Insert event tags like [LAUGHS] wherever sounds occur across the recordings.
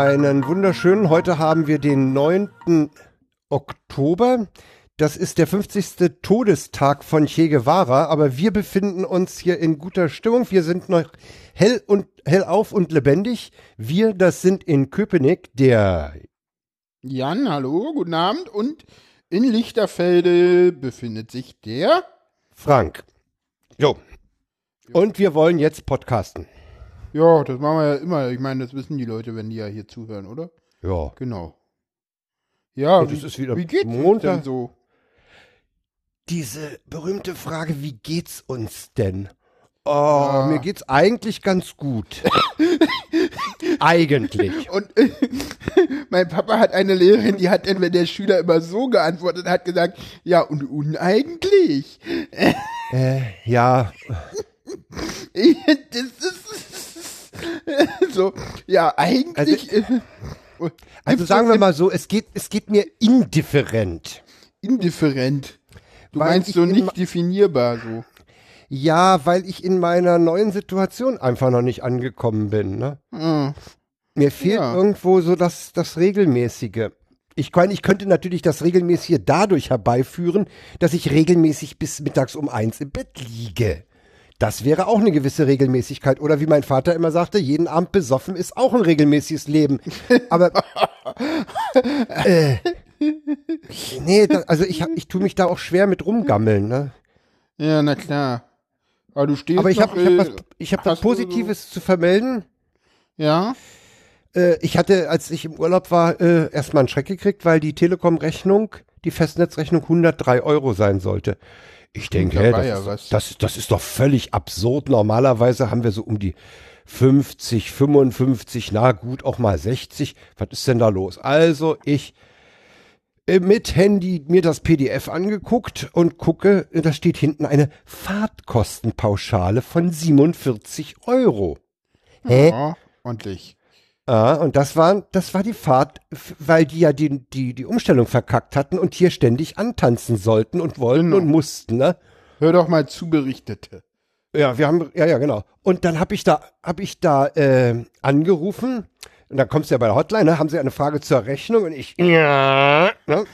Einen wunderschönen. Heute haben wir den 9. Oktober. Das ist der 50. Todestag von Che Guevara, aber wir befinden uns hier in guter Stimmung. Wir sind noch hell und hell auf und lebendig. Wir, das sind in Köpenick der Jan, hallo, guten Abend. Und in Lichterfelde befindet sich der Frank. Jo. Und wir wollen jetzt podcasten. Ja, das machen wir ja immer. Ich meine, das wissen die Leute, wenn die ja hier zuhören, oder? Ja. Genau. Ja, Und wie, ist wieder wie geht's uns Montag. denn so? Diese berühmte Frage, wie geht's uns denn? Oh, Ja. mir geht's eigentlich ganz gut. [LAUGHS] eigentlich. Und [LAUGHS] mein Papa hat eine Lehrerin, die hat dann, wenn der Schüler immer so geantwortet hat, gesagt, ja, und uneigentlich. Äh, ja, [LAUGHS] das ist [LAUGHS] so, ja, eigentlich. äh, also sagen wir mal so, es geht, es geht mir indifferent. indifferent. Du Weil meinst so nicht definierbar so. Ja, weil ich in meiner neuen Situation einfach noch nicht angekommen bin. Ne? Ah, Mir fehlt Ja. irgendwo so das, das Regelmäßige. Ich, kann, ich könnte natürlich das Regelmäßige dadurch herbeiführen, dass ich regelmäßig bis mittags um eins im Bett liege. Das wäre auch eine gewisse Regelmäßigkeit. Oder wie mein Vater immer sagte, jeden Abend besoffen ist auch ein regelmäßiges Leben. [LAUGHS] Aber äh, nee, da, also ich, ich tue mich da auch schwer mit rumgammeln. Ne? ja, na klar. Aber du stehst Aber ich habe hab was, äh, ich hab was du so- Positives zu vermelden. Ja, Äh, ich hatte, als ich im Urlaub war, äh, erstmal einen Schreck gekriegt, weil die Telekom-Rechnung, die Festnetzrechnung 103 Euro sein sollte. Ich denke, war das, ja ist. Das, das ist doch völlig absurd. Normalerweise haben wir so um die 50, 55, na gut, auch mal 60. Was ist denn da los? Also ich äh, mit Handy mir das PDF angeguckt und gucke, äh, da steht hinten eine Fahrtkostenpauschale von 47 Euro. Hä? ja, ordentlich. Ah, und das war, das war die Fahrt, weil die ja die, die, die Umstellung verkackt hatten und hier ständig antanzen sollten und wollten Genau. und mussten, ne? Hör doch mal zu, Berichtete. Ja, wir haben, ja, ja, genau. Und dann habe ich da, habe ich da äh, angerufen und dann kommst du ja bei der Hotline, ne? haben sie eine Frage zur Rechnung und ich, ja, ne?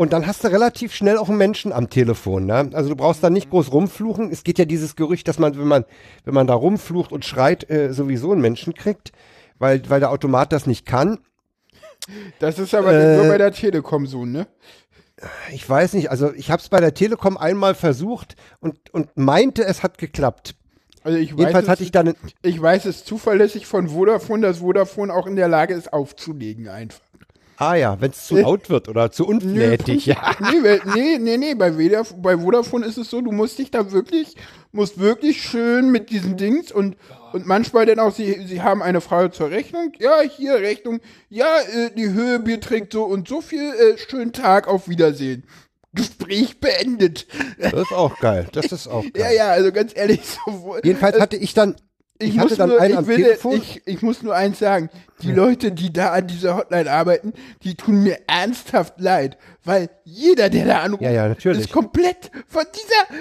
Und dann hast du relativ schnell auch einen Menschen am Telefon, ne? Also du brauchst da nicht groß rumfluchen. Es geht ja dieses Gerücht, dass man, wenn man, wenn man da rumflucht und schreit, äh, sowieso einen Menschen kriegt, weil, weil der Automat das nicht kann. Das ist aber Äh, nur bei der Telekom so, ne? Ich weiß nicht, also ich habe es bei der Telekom einmal versucht und, und meinte, es hat geklappt. Also ich weiß, Jedenfalls es, hatte ich dann, ich weiß es zuverlässig von Vodafone, dass Vodafone auch in der Lage ist, aufzulegen einfach. Ah ja, wenn es zu laut wird oder zu unflätig, ja. Nee, nee, nee, nee, bei, Vodaf bei Vodafone ist es so, du musst dich da wirklich, musst wirklich schön mit diesen Dings und, und manchmal dann auch, sie, sie haben eine Frage zur Rechnung, ja, hier Rechnung, ja, äh, die Höhe beträgt so und so viel, äh, schönen Tag, auf Wiedersehen. Gespräch beendet. Das ist auch geil. Das ist auch [LAUGHS] Ja, geil. ja, also ganz ehrlich, so, Jedenfalls äh, hatte ich dann, ich, ich, muss nur, ich, will, ich, ich muss nur eins sagen, die Leute, die da an dieser Hotline arbeiten, die tun mir ernsthaft leid, weil jeder, der da anruft, Ja, ja, natürlich. ist komplett von dieser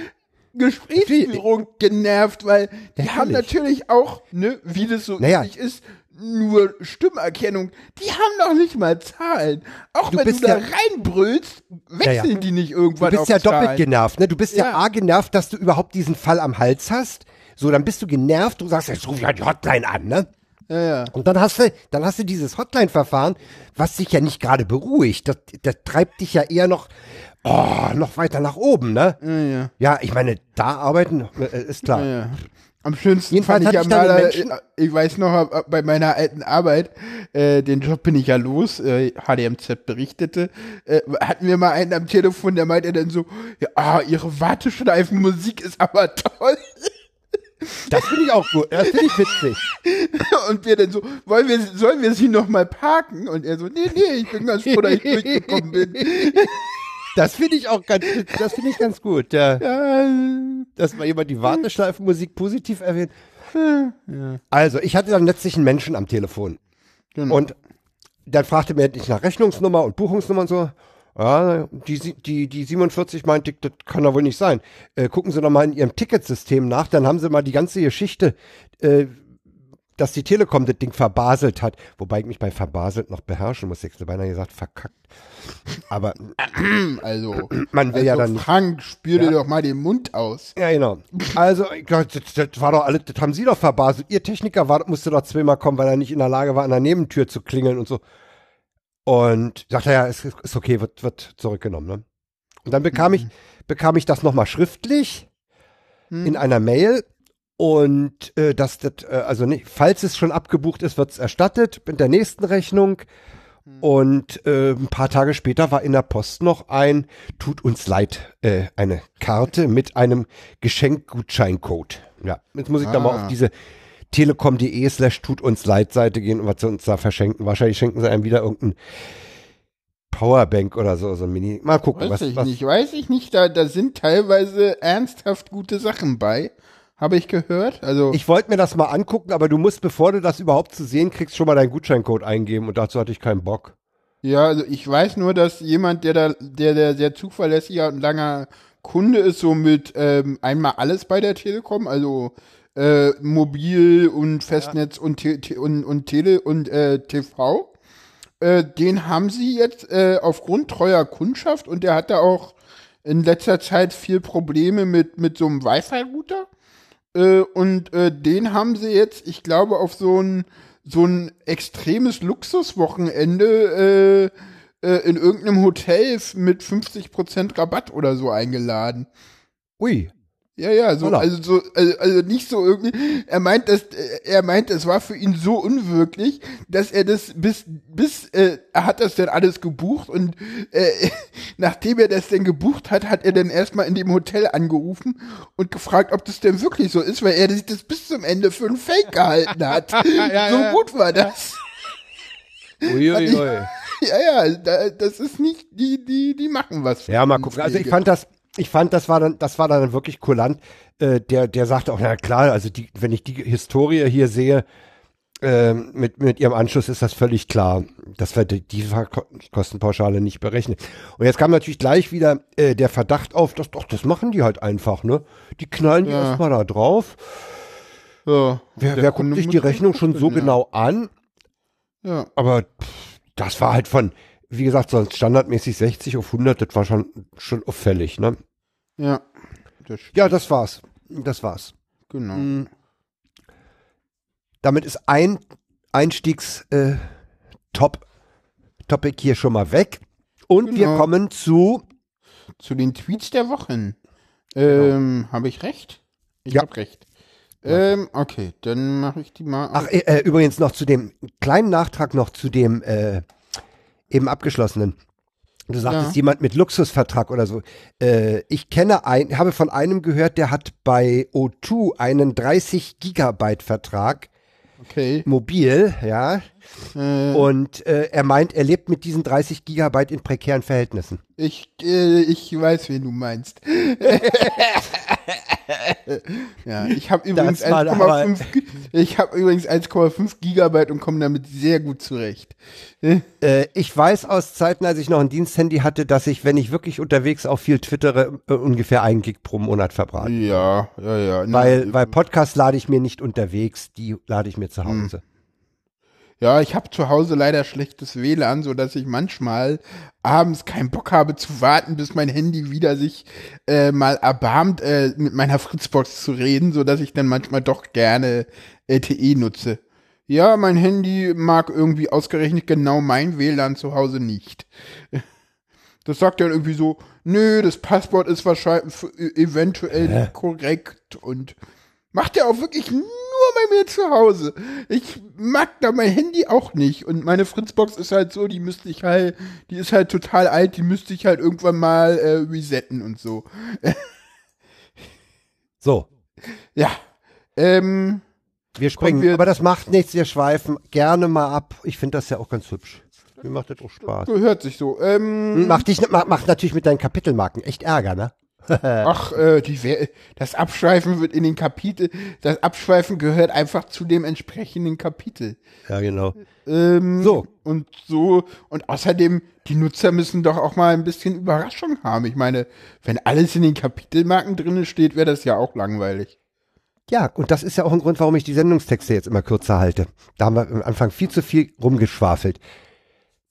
Gesprächsführung genervt, weil die haben natürlich auch, ne, wie das so Naja. ist, nur Stimmerkennung. Die haben noch nicht mal Zahlen. Auch Du wenn bist du da ja- reinbrüllst, wechseln Ja, ja. die nicht Du irgendwann bist auf ja Zahlen. doppelt genervt, ne? Du bist ja. Ja. A genervt, dass du überhaupt diesen Fall am Hals hast. So, dann bist du genervt, du sagst, jetzt ruf ich halt die Hotline an, ne? Ja, ja. Und dann hast du, dann hast du dieses Hotline-Verfahren, was dich ja nicht gerade beruhigt. Das, das treibt dich ja eher noch, oh, noch weiter nach oben, ne? Ja, ja. Ja, ich meine, da arbeiten, äh, ist klar. Ja, ja. Am schönsten Jedenfalls fand ich ich dann mal, den Menschen- äh, ich weiß noch, äh, bei meiner alten Arbeit, äh, den Job bin ich ja los, äh, HDMZ berichtete, äh, hatten wir mal einen am Telefon, der meinte dann so, ja, ah, ihre Warteschleifenmusik ist aber [LAUGHS] toll. Das finde ich auch gut. Das finde ich witzig. [LAUGHS] Und wir dann so, wollen wir, sollen wir sie noch mal parken? Und er so, nee, nee, ich bin ganz froh, dass ich durchgekommen bin. [LAUGHS] Das finde ich auch ganz, das finde ich ganz gut. Ja, Ja, dass mal jemand die Warteschleifenmusik positiv erwähnt. Also, ich hatte dann letztlich einen Menschen am Telefon. genau. Und dann fragte mir endlich nach Rechnungsnummer und Buchungsnummer und so. Ja, die, die, die 47 meinte, das kann doch wohl nicht sein. Äh, gucken Sie doch mal in Ihrem Ticketsystem nach, dann haben Sie mal die ganze Geschichte, äh, dass die Telekom das Ding verbaselt hat. Wobei ich mich bei verbaselt noch beherrschen muss. Ich hätte beinahe gesagt, verkackt. Aber [CLEARS THROAT] Also, man will also ja dann. Frank, spür dir Ja. doch mal den Mund aus. Ja, genau. Also, das, das war doch alles, das haben Sie doch verbaselt. Ihr Techniker war, musste doch zweimal kommen, weil er nicht in der Lage war, an der Nebentür zu klingeln und so. Und sagte ja, ist, ist okay, wird, wird zurückgenommen. Ne? Und dann bekam ich, bekam ich das nochmal schriftlich Hm. in einer Mail. Und äh, dass das, äh, also nicht, falls es schon abgebucht ist, wird es erstattet mit der nächsten Rechnung. Und äh, ein paar Tage später war in der Post noch ein, tut uns leid, äh, eine Karte mit einem Geschenkgutscheincode. Ja, jetzt muss ich da mal Ah. auf diese telekom.de slash tut uns leid Seite gehen und was sie uns da verschenken. Wahrscheinlich schenken sie einem wieder irgendein Powerbank oder so, so ein Mini. Mal gucken, Weiß was, ich was, nicht, weiß ich nicht. Da, da sind teilweise ernsthaft gute Sachen bei. Habe ich gehört. Also, Ich wollte mir das mal angucken, aber du musst, bevor du das überhaupt zu sehen kriegst, schon mal deinen Gutscheincode eingeben und dazu hatte ich keinen Bock. ja, also ich weiß nur, dass jemand, der da, der, der sehr zuverlässiger und langer Kunde ist, so mit ähm, einmal alles bei der Telekom, also äh, Mobil und Festnetz und, Te Te und, und Tele und äh, TV. Äh, den haben sie jetzt äh, aufgrund treuer Kundschaft und der hat da auch in letzter Zeit viel Probleme mit, mit so einem Wi-Fi-Router. Äh, und äh, den haben sie jetzt, ich glaube, auf so ein, so ein extremes Luxuswochenende äh, äh, in irgendeinem Hotel mit 50% Rabatt oder so eingeladen. Ui. Ja, ja, so, Holla. also so, also, also nicht so irgendwie. Er meint, dass äh, er meint, es war für ihn so unwirklich, dass er das bis bis äh, er hat das dann alles gebucht und äh, [LAUGHS] nachdem er das denn gebucht hat, hat er dann erstmal in dem Hotel angerufen und gefragt, ob das denn wirklich so ist, weil er sich das bis zum Ende für ein Fake gehalten hat. [LAUGHS] Ja, so ja. gut war das. Uiuiui. Ja, ja, da, das ist nicht die die die machen was. Ja, mal gucken. Also ich fand das, ich fand, das war dann, das war dann wirklich kulant. Äh, der, der sagte auch, na klar, also die, wenn ich die Historie hier sehe, ähm, mit, mit ihrem Anschluss ist das völlig klar, dass wir die, die Kostenpauschale nicht berechnen. Und jetzt kam natürlich gleich wieder äh, der Verdacht auf, dass doch, das machen die halt einfach, ne? Die knallen die Ja. erstmal da drauf. ja, Wer, wer guckt sich die Rechnung schon so ja. genau an? Ja. Aber pff, das war halt von, wie gesagt, sonst standardmäßig 60 auf 100, das war schon, schon auffällig, ne? Ja. Das, Ja, das war's. Das war's. genau. Mhm. Damit ist ein Einstiegs äh, Top Topic hier schon mal weg. Und wir Genau. kommen zu Zu den Tweets der Wochen. Ähm, habe ich recht? Ich Ja. habe recht. Ähm, okay, dann mache ich die mal. Ach, äh, äh, übrigens noch zu dem kleinen Nachtrag noch zu dem äh, eben abgeschlossenen. Du sagtest Ja. jemand mit Luxusvertrag oder so. Äh, ich kenne ein, habe von einem gehört, der hat bei O2 einen 30 Gigabyte Vertrag okay. mobil, ja. Äh, Und äh, er meint, er lebt mit diesen 30 Gigabyte in prekären Verhältnissen. ich, äh, ich weiß, wen du meinst. [LAUGHS] ja, ich habe übrigens Das war 1,5 Gi- ich habe übrigens 1,5 Gigabyte und komme damit sehr gut zurecht. Äh, ich weiß aus Zeiten, als ich noch ein Diensthandy hatte, dass ich, wenn ich wirklich unterwegs auch viel twittere, äh, ungefähr ein Gig pro Monat verbrate. Ja, ja, ja. Weil, weil Podcasts lade ich mir nicht unterwegs, die lade ich mir Hm. zu Hause. Ja, ich habe zu Hause leider schlechtes WLAN, so dass ich manchmal abends keinen Bock habe zu warten, bis mein Handy wieder sich äh, mal erbarmt, äh, mit meiner Fritzbox zu reden, so dass ich dann manchmal doch gerne LTE nutze. Ja, mein Handy mag irgendwie ausgerechnet genau mein WLAN zu Hause nicht. [LAUGHS] Das sagt dann irgendwie so, nö, das Passwort ist wahrscheinlich eventuell nicht korrekt und macht er auch wirklich nur bei mir zu Hause. Ich mag da mein Handy auch nicht und meine Fritzbox ist halt so, die müsste ich halt, die ist halt total alt, die müsste ich halt irgendwann mal äh, resetten und so. [LAUGHS] So, Ja. Ähm, wir springen. wir- aber das macht nichts, wir schweifen gerne mal ab. Ich finde das ja auch ganz hübsch. Mir macht das auch Spaß. gehört sich so. Ähm, Macht, dich, macht, macht natürlich mit deinen Kapitelmarken echt Ärger, ne? Ach, äh, die, das Abschweifen wird in den Kapitel, das Abschweifen gehört einfach zu dem entsprechenden Kapitel. Ja, genau. Ähm, So. Und so, und außerdem, die Nutzer müssen doch auch mal ein bisschen Überraschung haben. Ich meine, wenn alles in den Kapitelmarken drinne steht, wäre das ja auch langweilig. Ja, und das ist ja auch ein Grund, warum ich die Sendungstexte jetzt immer kürzer halte. Da haben wir am Anfang viel zu viel rumgeschwafelt.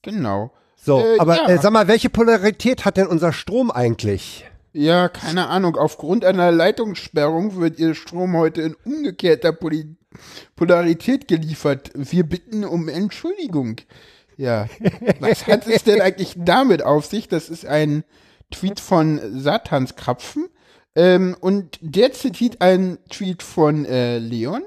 Genau. So, Äh, aber ja. äh, sag mal, welche Polarität hat denn unser Strom eigentlich? Ja, keine Ahnung. Aufgrund einer Leitungssperrung wird Ihr Strom heute in umgekehrter Poli Polarität geliefert. Wir bitten um Entschuldigung. Ja. Was hat es denn eigentlich damit auf sich? Das ist ein Tweet von Satanskrapfen. Ähm, und der zitiert einen Tweet von äh, Leon.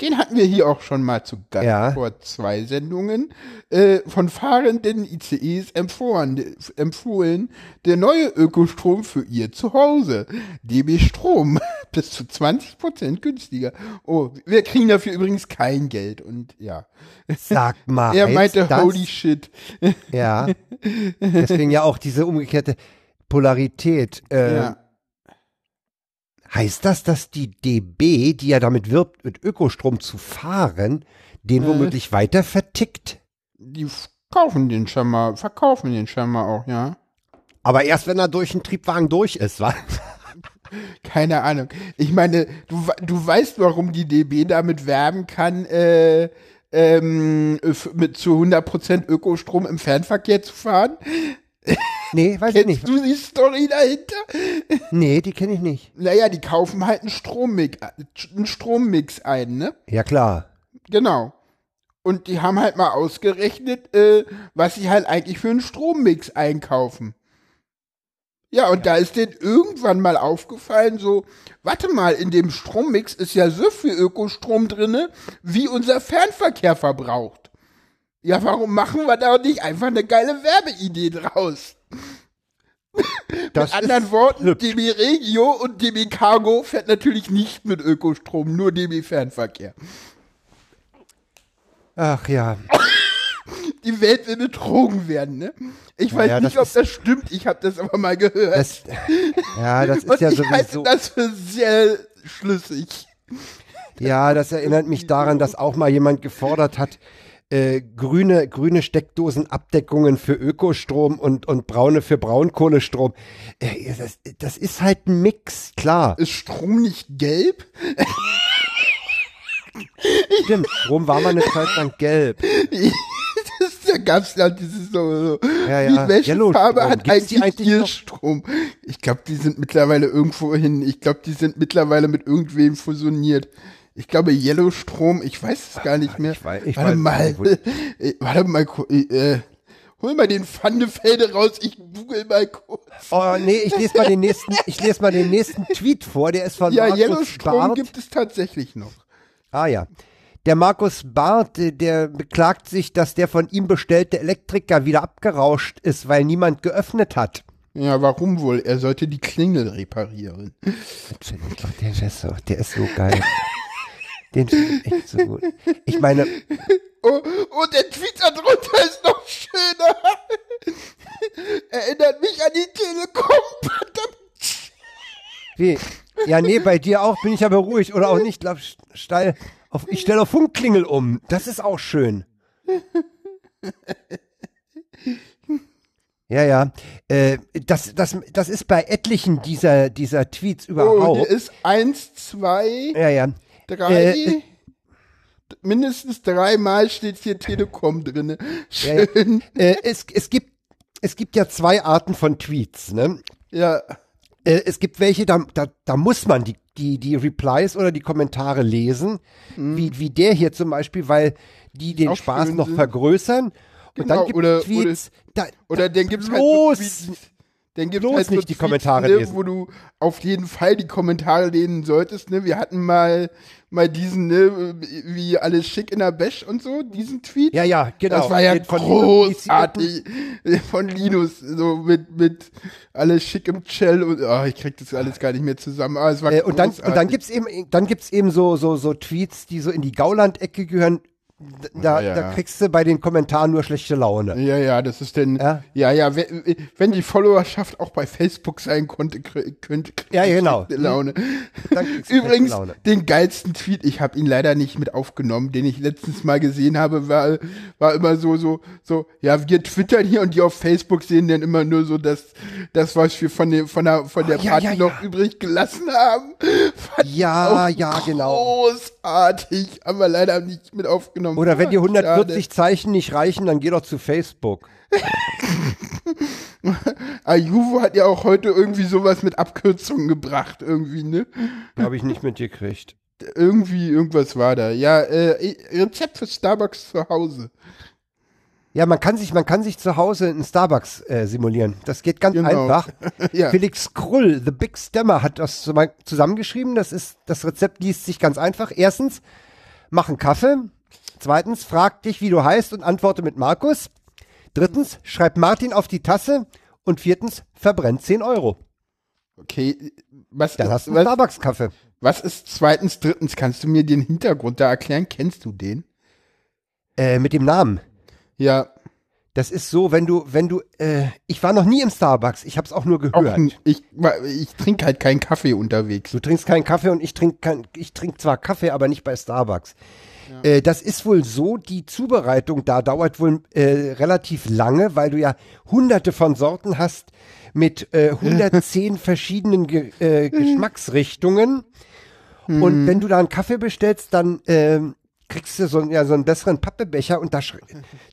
Den hatten wir hier auch schon mal zu Gast Ja. vor zwei Sendungen. Äh, von fahrenden ICEs empfohlen, empfohlen der neue Ökostrom für ihr Zuhause. DB Strom. [LAUGHS] Bis zu 20% günstiger. Oh, wir kriegen dafür übrigens kein Geld. Und ja. Sag mal, [LAUGHS] Er meinte, das, holy shit. Ja. [LAUGHS] Deswegen ja auch diese umgekehrte Polarität. Äh, Ja. Heißt das, dass die DB, die ja damit wirbt, mit Ökostrom zu fahren, den Äh. womöglich weiter vertickt? Die kaufen den schon mal, verkaufen den schon mal auch, ja. Aber erst wenn er durch den Triebwagen durch ist, wa? [LAUGHS] Keine Ahnung. Ich meine, du, du weißt, warum die DB damit werben kann, äh, ähm, mit zu 100% Ökostrom im Fernverkehr zu fahren? Nee, weiß ich nicht. Kennst du die Story dahinter? Nee, die kenne ich nicht. Naja, die kaufen halt einen Strommix, einen Strommix ein, ne? Ja, klar. Genau. Und die haben halt mal ausgerechnet, äh, was sie halt eigentlich für einen Strommix einkaufen. Ja, und da ist denen irgendwann mal aufgefallen, so, warte mal, in dem Strommix ist ja so viel Ökostrom drinne, wie unser Fernverkehr verbraucht. Ja, warum machen wir da nicht einfach eine geile Werbeidee draus? Das Mit anderen Worten, hübsch. DB Regio und DB Cargo fährt natürlich nicht mit Ökostrom, nur DB Fernverkehr. Ach ja. die Welt will betrogen werden, ne? Ich weiß ja, nicht, ob das stimmt, ich habe das aber mal gehört. Das, ja, das ist Und ja ich halte sowieso. das für sehr schlüssig. Ja, das erinnert mich daran, dass auch mal jemand gefordert hat, äh, grüne, grüne Steckdosenabdeckungen für Ökostrom und, und braune für Braunkohlestrom. Äh, das, das ist halt ein Mix, klar. Ist Strom nicht gelb? Stimmt, Strom war mal eine Zeit lang gelb. das, da gab's ja dieses so, so Ja, ja. welche Yellowstrom. Farbe hat Gibt's eigentlich, eigentlich ihr noch? Strom? Ich glaube, die sind mittlerweile irgendwo hin. Ich glaube, die sind mittlerweile mit irgendwem fusioniert. Ich glaube, Yellowstrom, ich weiß es gar nicht mehr. ich weiß- ich warte weiß mal, äh, [LAUGHS] warte mal, äh, hol mal den Pfannefelde raus, ich google mal kurz. Oh, nee, ich lese mal den nächsten, ich lese mal den nächsten Tweet vor, der ist von Ja, Markus Yellowstrom Barth. gibt es tatsächlich noch. Ah ja. Der Markus Barth, der beklagt sich, dass der von ihm bestellte Elektriker wieder abgerauscht ist, weil niemand geöffnet hat. Ja, warum wohl? Er sollte die Klingel reparieren. Der, ist so, der ist so geil. [LAUGHS] Den finde ich echt so gut. Ich meine, Oh, oh, der Tweet da drunter ist noch schöner. [LAUGHS] Erinnert mich an die Telekom. Wie? Ja, nee, bei dir auch bin ich aber ruhig oder auch nicht. Glaub, steil auf, ich stelle auf Funkklingel um. Das ist auch schön. Ja, ja. Äh, das, das, das ist bei etlichen dieser, dieser Tweets Oh, überhaupt. hier ist eins, zwei, ja, ja. Drei. Äh, mindestens dreimal steht hier Telekom drinne. Ja, ja. Schön. Äh, es, es, gibt, es gibt ja zwei Arten von Tweets. Ne? Ja. Äh, es gibt welche, da, da, da muss man die, die, die Replies oder die Kommentare lesen, wie, wie der hier zum Beispiel, weil die den Mhm. Auch Spaß schön noch sind. vergrößern. Und Genau, dann gibt oder- es Tweets, da, Oder da, dann gibt's halt so bloß, Tweets, dann gibt's bloß halt so nicht die Tweets, Kommentare ne, lesen. wo du auf jeden Fall die Kommentare lesen solltest. Ne? Wir hatten mal mal diesen, ne, wie alles schick in der Bash und so, diesen Tweet. Ja, ja, genau. Das war ja von Linus großartig [LAUGHS] von Linus, so mit, mit alles schick im Cell und oh, ich krieg das alles gar nicht mehr zusammen. Aber es war Äh, und dann, und dann gibt's eben, dann gibt's eben so, so, so Tweets, die so in die Gauland-Ecke gehören. Da, Ja. da kriegst du bei den Kommentaren nur schlechte Laune. Ja, ja, das ist denn, Ja. ja, ja, wenn, wenn die Followerschaft auch bei Facebook sein konnte, kö- könnte, Ja, genau. schlechte Laune. Du Übrigens, Laune. den geilsten Tweet, ich habe ihn leider nicht mit aufgenommen, den ich letztens mal gesehen habe, war, war immer so, so, so, ja, wir twittern hier und die auf Facebook sehen dann immer nur so das, das was wir von, dem, von der, von der ja, Party ja, noch übrig gelassen haben. Fand Ja, ja, genau. Großartig, haben wir leider nicht mit aufgenommen. Oder wenn die Ah, 140 Zeichen nicht reichen, dann geh doch zu Facebook. [LAUGHS] Ayuvo hat ja auch heute irgendwie sowas mit Abkürzungen gebracht, irgendwie, ne? Habe ich nicht mitgekriegt. Irgendwie, irgendwas war da. Ja, äh, Rezept für Starbucks zu Hause. Ja, man kann sich, man kann sich zu Hause einen Starbucks äh, simulieren. Das geht ganz Genau. einfach. [LAUGHS] Ja. Felix Krull, The Big Stemmer, hat das zusammen- zusammengeschrieben. Das ist, das Rezept liest sich ganz einfach. Erstens, mach einen Kaffee. Zweitens, frag dich, wie du heißt und antworte mit Markus. Drittens, schreib Martin auf die Tasse. Und viertens, verbrennt 10 Euro. Okay, was, Dann hast du einen was, Starbucks-Kaffee. was ist zweitens, drittens? Kannst du mir den Hintergrund da erklären? Kennst du den? Äh, mit dem Namen. Ja, Das ist so, wenn du, wenn du, äh, ich war noch nie im Starbucks, ich habe es auch nur auch, gehört. n- ich, ich trinke halt keinen Kaffee unterwegs. Du trinkst keinen Kaffee und ich trinke kein, ich trinke zwar Kaffee, aber nicht bei Starbucks. Äh, das ist wohl so, die Zubereitung da dauert wohl äh, relativ lange, weil du ja hunderte von Sorten hast mit äh, [LAUGHS] 110 verschiedenen Ge äh, Geschmacksrichtungen. Und wenn du da einen Kaffee bestellst, dann ähm, kriegst du so, einen- ja, so einen besseren Pappebecher und da,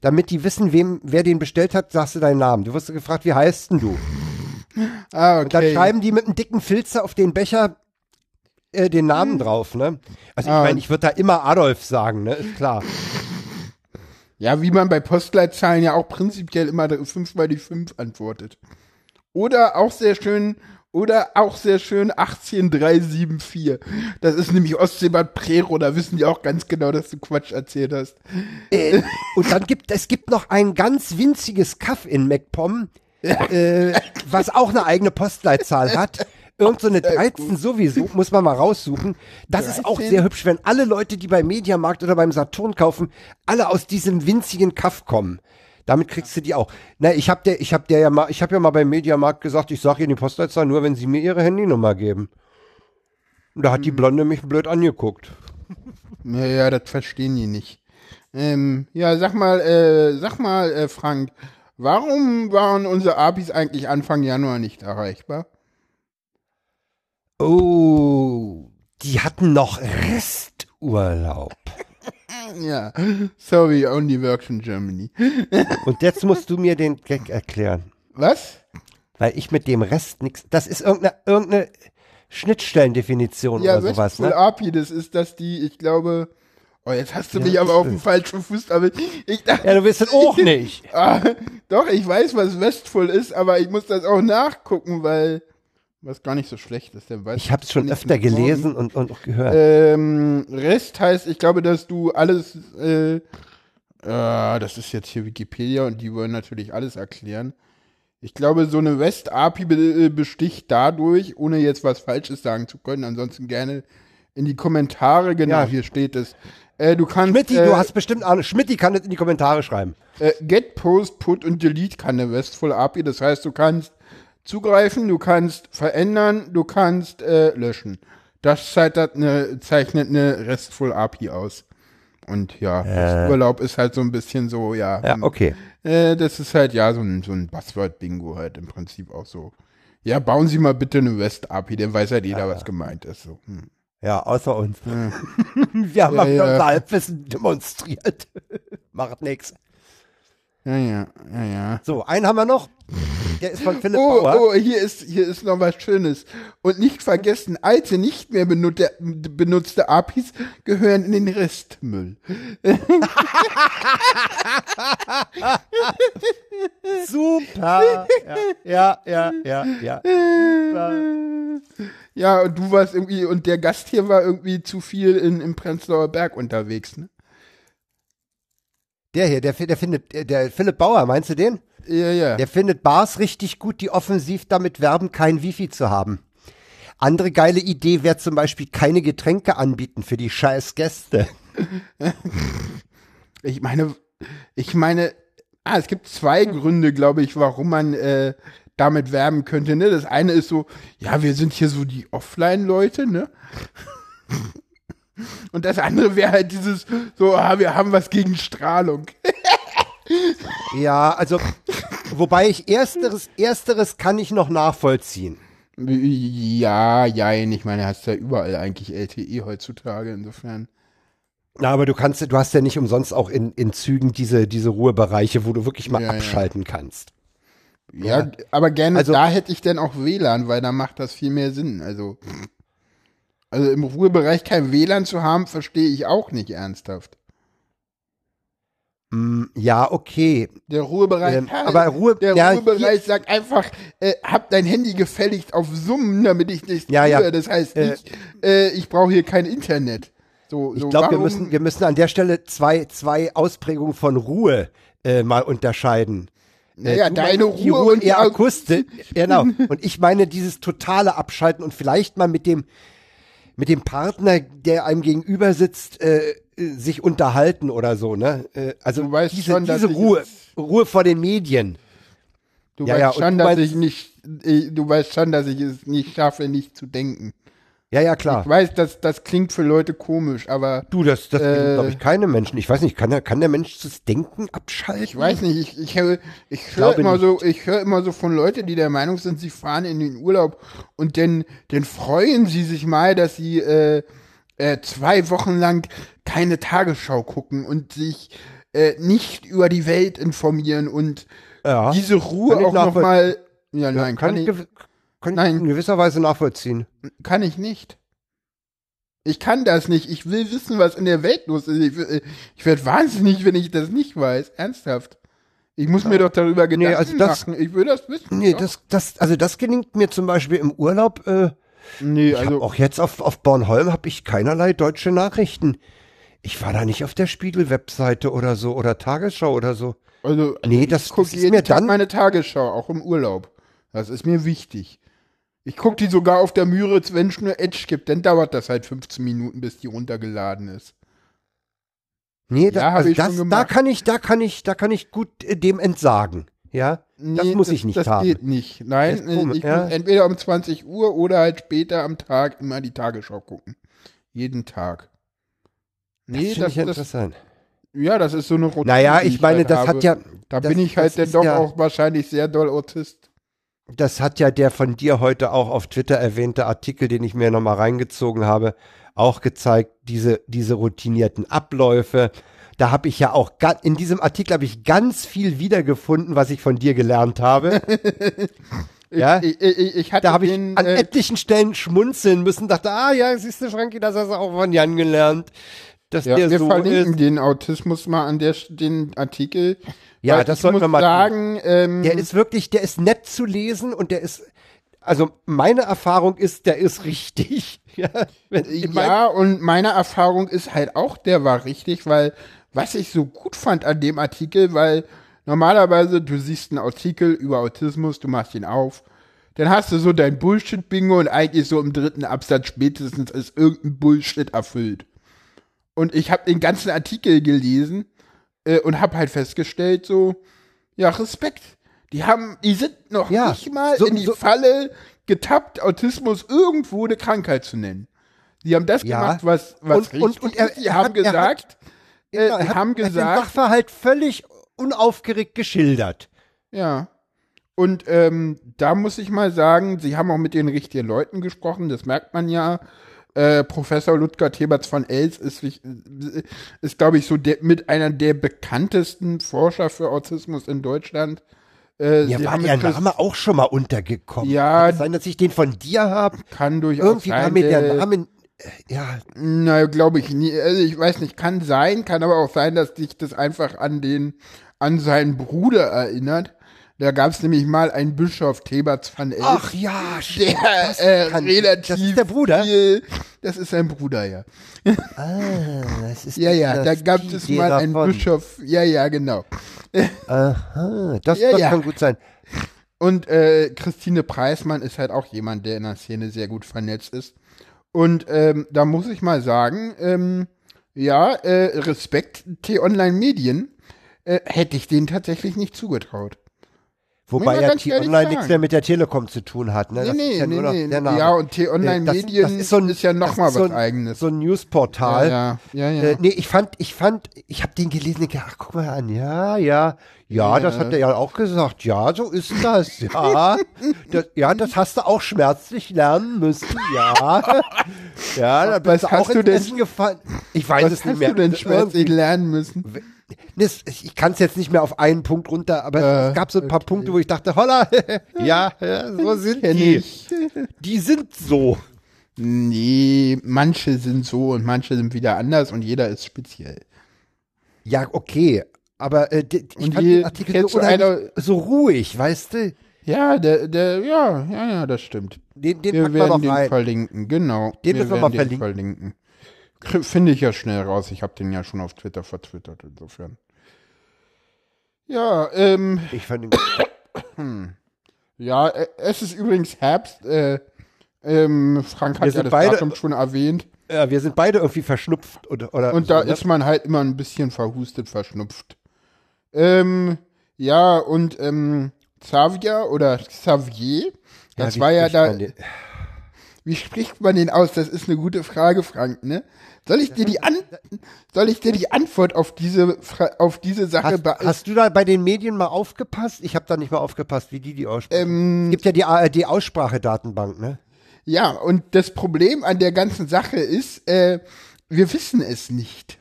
damit die wissen, wem, wer den bestellt hat, sagst du deinen Namen. Du wirst gefragt, wie heißt denn du? Ah, okay. Und dann schreiben die mit einem dicken Filzer auf den Becher äh, den Namen drauf, ne? Also ich Ah. meine, ich würde da immer Adolf sagen, ne? Ist klar. Ja, wie man bei Postleitzahlen ja auch prinzipiell immer 5 mal die 5 antwortet. Oder auch sehr schön, oder auch sehr schön 18374. Das ist nämlich Ostseebad Prero, da wissen die auch ganz genau, dass du Quatsch erzählt hast. Äh, und dann gibt es gibt noch ein ganz winziges Kaff in MacPom, äh, was auch eine eigene Postleitzahl hat. [LAUGHS] Irgend so eine 13 sowieso, muss man mal raussuchen. Das ist auch 13? sehr hübsch, wenn alle Leute, die beim Mediamarkt oder beim Saturn kaufen, alle aus diesem winzigen Kaff kommen. Damit kriegst du die auch. Na, ich habe der, ich habe der ja mal, ich habe ja mal beim Mediamarkt gesagt, ich sage Ihnen die Postleitzahl nur, wenn Sie mir Ihre Handynummer geben. Und da hat die Blonde mich blöd angeguckt. [LAUGHS] Ja, ja, das verstehen die nicht. Ähm, ja, sag mal, äh, sag mal, äh, Frank, warum waren unsere APIs eigentlich Anfang Januar nicht erreichbar? Oh, die hatten noch Resturlaub. [LAUGHS] Ja, sorry, only works in Germany. [LAUGHS] Und jetzt musst du mir den Gag erklären. Was? Weil ich mit dem Rest nichts. Das ist irgendeine, irgendeine Schnittstellendefinition Ja, oder sowas, RESTful ne? API, das ist, dass die, ich glaube, oh, jetzt hast du mich aber auf den falschen Fuß, aber ich dachte, Ja, du wirst es auch [LAUGHS] nicht. ah, doch, ich weiß, was Westful ist, aber ich muss das auch nachgucken, weil, was gar nicht so schlecht ist, der weiß. Ich habe es schon öfter gelesen und, und auch gehört. Ähm, Rest heißt, ich glaube, dass du alles, äh, äh, das ist jetzt hier Wikipedia und die wollen natürlich alles erklären. Ich glaube, so eine REST-API be äh, besticht dadurch, ohne jetzt was Falsches sagen zu können, ansonsten gerne in die Kommentare, genau, Ja. hier steht es. Äh, du kannst Schmidti, äh, du hast bestimmt Ahnung. Schmidti kann es in die Kommentare schreiben. äh, Get, Post, Put und Delete kann eine RESTful API. Das heißt, du kannst zugreifen, du kannst verändern, du kannst äh, löschen. Das zeichnet eine, zeichnet eine RESTful API aus. Und ja, das Urlaub ist halt so ein bisschen so, ja. Ja, okay. äh, das ist halt ja so ein, so ein Buzzword-Bingo halt im Prinzip auch so. Ja, bauen Sie mal bitte eine REST-API, dann weiß halt jeder, was gemeint ist. So. Hm. Ja, außer uns. [LAUGHS] Wir haben Ja, ja. unser Halbwissen demonstriert. [LAUGHS] Macht nix. Ja, ja, ja, ja. So, einen haben wir noch. Der ist von Philipp Oh, Bauer. oh, hier ist, hier ist noch was Schönes. Und nicht vergessen, alte, nicht mehr benutzte, benutzte APIs gehören in den Restmüll. [LAUGHS] Super. Ja, ja, ja, ja. ja. Ja, und du warst irgendwie, und der Gast hier war irgendwie zu viel in, im Prenzlauer Berg unterwegs, ne? Der hier, der, der findet, der- der Philipp Bauer, meinst du den? Ja, ja. Der findet Bars richtig gut, die offensiv damit werben, kein Wifi zu haben. Andere geile Idee wäre zum Beispiel keine Getränke anbieten für die scheiß Gäste. [LAUGHS] Ich meine, ich meine, ah, es gibt zwei Gründe, glaube ich, warum man äh, damit werben könnte. Ne? Das eine ist so, ja, wir sind hier so die Offline-Leute, ne? [LAUGHS] Und das andere wäre halt dieses, so, ah, wir haben was gegen Strahlung. [LAUGHS] Ja, also, wobei ich ersteres, ersteres kann ich noch nachvollziehen. Ja, ja, ich meine, hast ja überall eigentlich LTE heutzutage, insofern. Na, aber du kannst, du hast ja nicht umsonst auch in, in Zügen diese, diese Ruhebereiche, wo du wirklich mal Ja, ja. abschalten kannst. Ja, Ja. aber gerne Also- da hätte ich dann auch WLAN, weil da macht das viel mehr Sinn. Also, also im Ruhebereich kein WLAN zu haben, verstehe ich auch nicht ernsthaft. Mm, ja, okay. Der Ruhebereich, Ähm, ja, aber Ruhe- der ja, Ruhebereich sagt einfach, äh, hab dein Handy gefälligst auf Summen, damit ich nicht Ja, ja. Das heißt Äh, nicht, äh, ich brauche hier kein Internet. So, Ich so, glaube, wir müssen, wir müssen an der Stelle zwei, zwei Ausprägungen von Ruhe äh, mal unterscheiden. Naja, du deine meinst die Ruhe Ruhe und eher akustisch. [LAUGHS] Genau. Und ich meine dieses totale Abschalten und vielleicht mal mit dem, mit dem Partner, der einem gegenüber sitzt, äh, äh, sich unterhalten oder so, ne? Äh, also diese, schon, diese ich Ruhe, Ruhe vor den Medien. Du Ja, weißt ja, schon, du dass ich nicht, äh, du weißt schon, dass ich es nicht schaffe, nicht zu denken. Ja, ja, klar. Ich weiß, dass das klingt für Leute komisch, aber Du, das, das Äh, glaube ich, keine Menschen. Ich weiß nicht, kann der, kann der Mensch das Denken abschalten? ich weiß nicht, ich, ich, höre- ich höre immer nicht. so, ich höre immer so von Leuten, die der Meinung sind, sie fahren in den Urlaub und dann, dann freuen sie sich mal, dass sie äh, äh, zwei Wochen lang keine Tagesschau gucken und sich äh, nicht über die Welt informieren und Ja. diese Ruhe auch noch nachvoll- mal. Ja, nein, kann, kann, ich, gew- kann Nein. ich in gewisser Weise nachvollziehen. kann ich nicht. Ich kann das nicht. Ich will wissen, was in der Welt los ist. Ich, will- ich werde wahnsinnig, wenn ich das nicht weiß. Ernsthaft. Ich muss mir doch darüber Gedanken also das- machen. Ich will das wissen. Nee, Doch. das, das, also das gelingt mir zum Beispiel im Urlaub. Äh, nee, ich also auch jetzt auf, auf Bornholm habe ich keinerlei deutsche Nachrichten. Ich war da nicht auf der Spiegel-Webseite oder so oder Tagesschau oder so. Also, Nee, das- ich gucke das ist mir Tag dann- meine Tagesschau, auch im Urlaub. Das ist mir wichtig. Ich gucke die sogar auf der Müritz, wenn es nur Edge gibt. Dann dauert das halt 15 Minuten, bis die runtergeladen ist. Nee, da, Ja, hab also das, da kann ich, da kann ich, da kann ich gut äh, dem entsagen. Ja, das Nee, muss ich nicht das haben. geht nicht. Nein, Das ist komisch, ich ja. muss entweder um 20 Uhr oder halt später am Tag immer die Tagesschau gucken. Jeden Tag. Das Nee, finde das, ich das, interessant. ja, das ist so eine Routine. Naja, die ich meine, halt das habe. hat ja, Da das- bin ich halt das dann ist doch ja- auch wahrscheinlich sehr doll Autist. das hat ja der von dir heute auch auf Twitter erwähnte Artikel, den ich mir nochmal reingezogen habe, auch gezeigt, diese, diese routinierten Abläufe. Da habe ich ja auch, in diesem Artikel habe ich ganz viel wiedergefunden, was ich von dir gelernt habe. [LAUGHS] ja, Ich, ich, ich, hatte da habe ich den, an äh, etlichen Stellen schmunzeln müssen, dachte, ah ja, siehst du, Frankie, das hast du auch von Jan gelernt, dass ja, der wir so verlinken ist. den Autismus mal an der, den Artikel. Ja, das sollten wir mal sagen, ähm, Der ist wirklich, der ist nett zu lesen und der ist, also meine Erfahrung ist, der ist richtig. [LAUGHS] Ja, wenn, ich mein- Ja, und meine Erfahrung ist halt auch, der war richtig, weil was ich so gut fand an dem Artikel, weil normalerweise du siehst einen Artikel über Autismus, du machst ihn auf, dann hast du so dein Bullshit-Bingo und eigentlich so im dritten Absatz spätestens ist irgendein Bullshit erfüllt. Und ich habe den ganzen Artikel gelesen äh, und habe halt festgestellt, so, ja, Respekt. Die haben, die sind noch Ja, nicht mal so- in die so- Falle getappt, Autismus irgendwo eine Krankheit zu nennen. Die haben das Ja. gemacht, was, was Und- und- richtig und er- ist. Die haben hat- er gesagt, äh, haben hat den gesagt, Sachverhalt völlig unaufgeregt geschildert. ja. Und ähm, da muss ich mal sagen, sie haben auch mit den richtigen Leuten gesprochen, das merkt man ja. Äh, Professor Ludger Theberts von Els ist, wich- ist glaube ich, so der, mit einer der bekanntesten Forscher für Autismus in Deutschland. Äh, Ja, war haben der Name auch schon mal untergekommen. Ja. Kann sein, dass ich den von dir habe? kann durchaus Irgendwie war sein, mir der Name, äh, ja, Na, glaube ich nie. Also ich weiß nicht, kann sein, kann aber auch sein, dass dich das einfach an den, an seinen Bruder erinnert. Da gab es nämlich mal einen Bischof Theberts van Elf, ach ja, der das äh, relativ Das ist der Bruder? Viel, das ist sein Bruder, ja. [LAUGHS] Ah, das ist Ja, ja, da gab es mal einen davon. Bischof. Ja, ja, genau. Aha, das, Ja, das ja. kann gut sein. Und äh, Christine Preismann ist halt auch jemand, der in der Szene sehr gut vernetzt ist. Und ähm, da muss ich mal sagen, ähm, ja, äh, Respekt, T-Online-Medien, äh, hätte ich denen tatsächlich nicht zugetraut. Wobei ja T-Online nichts mehr mit der Telekom zu tun hat. Ne? Nee, Das ist nee, ja nee, nur noch nee. der Name. Ja, und Das- T-Online-Medien das ist, so ist ja das nochmal ist so was ein, Eigenes. So ein Newsportal. ja, ja, ja. ja. Äh, nee, ich fand, ich fand, ich habe den gelesen, ich ach, guck mal an, ja, ja, ja, Ja. das hat er ja auch gesagt, ja, so ist das, [LAUGHS] ja, das, ja, das hast du auch schmerzlich lernen müssen, ja, [LAUGHS] ja, da bist Was du auch hast du ins denn- Essen gefallen. Ich weiß was es nicht hast mehr. du denn schmerzlich lernen müssen? Ich kann es jetzt nicht mehr auf einen Punkt runter, aber Äh, es gab so ein paar Punkte, wo ich dachte, holla, [LAUGHS] ja, ja, so sind die. ich. Die sind so. Nee, manche sind so und manche sind wieder anders und jeder ist speziell. Ja, okay. Aber äh, die- ich Und fand die- den Artikel so, du unheimlich- eine- so ruhig, weißt du? Ja, der, der, ja, ja, ja, das stimmt. Den, den Wir wir werden den rein. verlinken, genau. Den müssen wir mal werden den verlinken. Finde ich ja schnell raus. Ich habe den ja schon auf Twitter vertwittert, insofern. Ja, ähm, Ich fand den, ja, äh, es ist übrigens Herbst. Äh, ähm, Frank hat ja das beide- Datum schon erwähnt. ja, wir sind beide irgendwie verschnupft oder, oder Und da so, ne? ist man halt immer ein bisschen verhustet, verschnupft. Ähm, ja, und ähm, Xavier oder Xavier, das wie war ja da. Wie spricht man den aus? Das ist eine gute Frage, Frank, ne? Soll ich dir die An soll ich dir die Antwort auf diese Fra auf diese Sache Hast, hast du da bei den Medien mal aufgepasst? Ich habe da nicht mal aufgepasst, wie die die aussprechen. ähm, es gibt ja die ARD-Aussprachedatenbank, ne? Ja, und das Problem an der ganzen Sache ist, äh, wir wissen es nicht.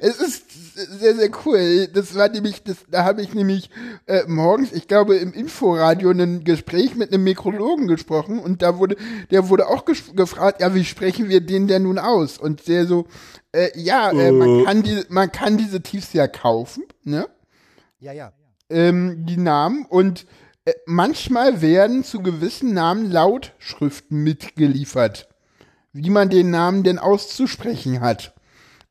Es ist sehr, sehr cool. Das war nämlich, das, da habe ich nämlich äh, morgens, ich glaube, im Inforadio ein Gespräch mit einem Mikrologen gesprochen und da wurde, der wurde auch gefragt, ja, wie sprechen wir den denn nun aus? Und der so, äh, ja, äh, man kann die, man kann diese Tiefs ja kaufen, ne? Ja, ja. ähm, die Namen und äh, manchmal werden zu gewissen Namen Lautschriften mitgeliefert, wie man den Namen denn auszusprechen hat.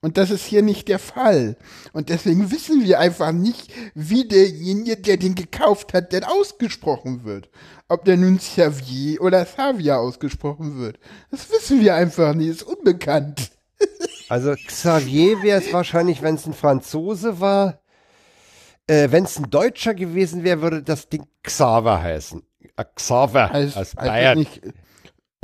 Und das ist hier nicht der Fall. Und deswegen wissen wir einfach nicht, wie derjenige, der den gekauft hat, denn ausgesprochen wird. Ob der nun Xavier oder Xavier ausgesprochen wird. Das wissen wir einfach nicht, ist unbekannt. [LAUGHS] Also Xavier wäre es wahrscheinlich, wenn es ein Franzose war. Äh, wenn es ein Deutscher gewesen wäre, würde das Ding Xaver heißen. Äh, Xaver Heißt, aus heißt Bayern. das nicht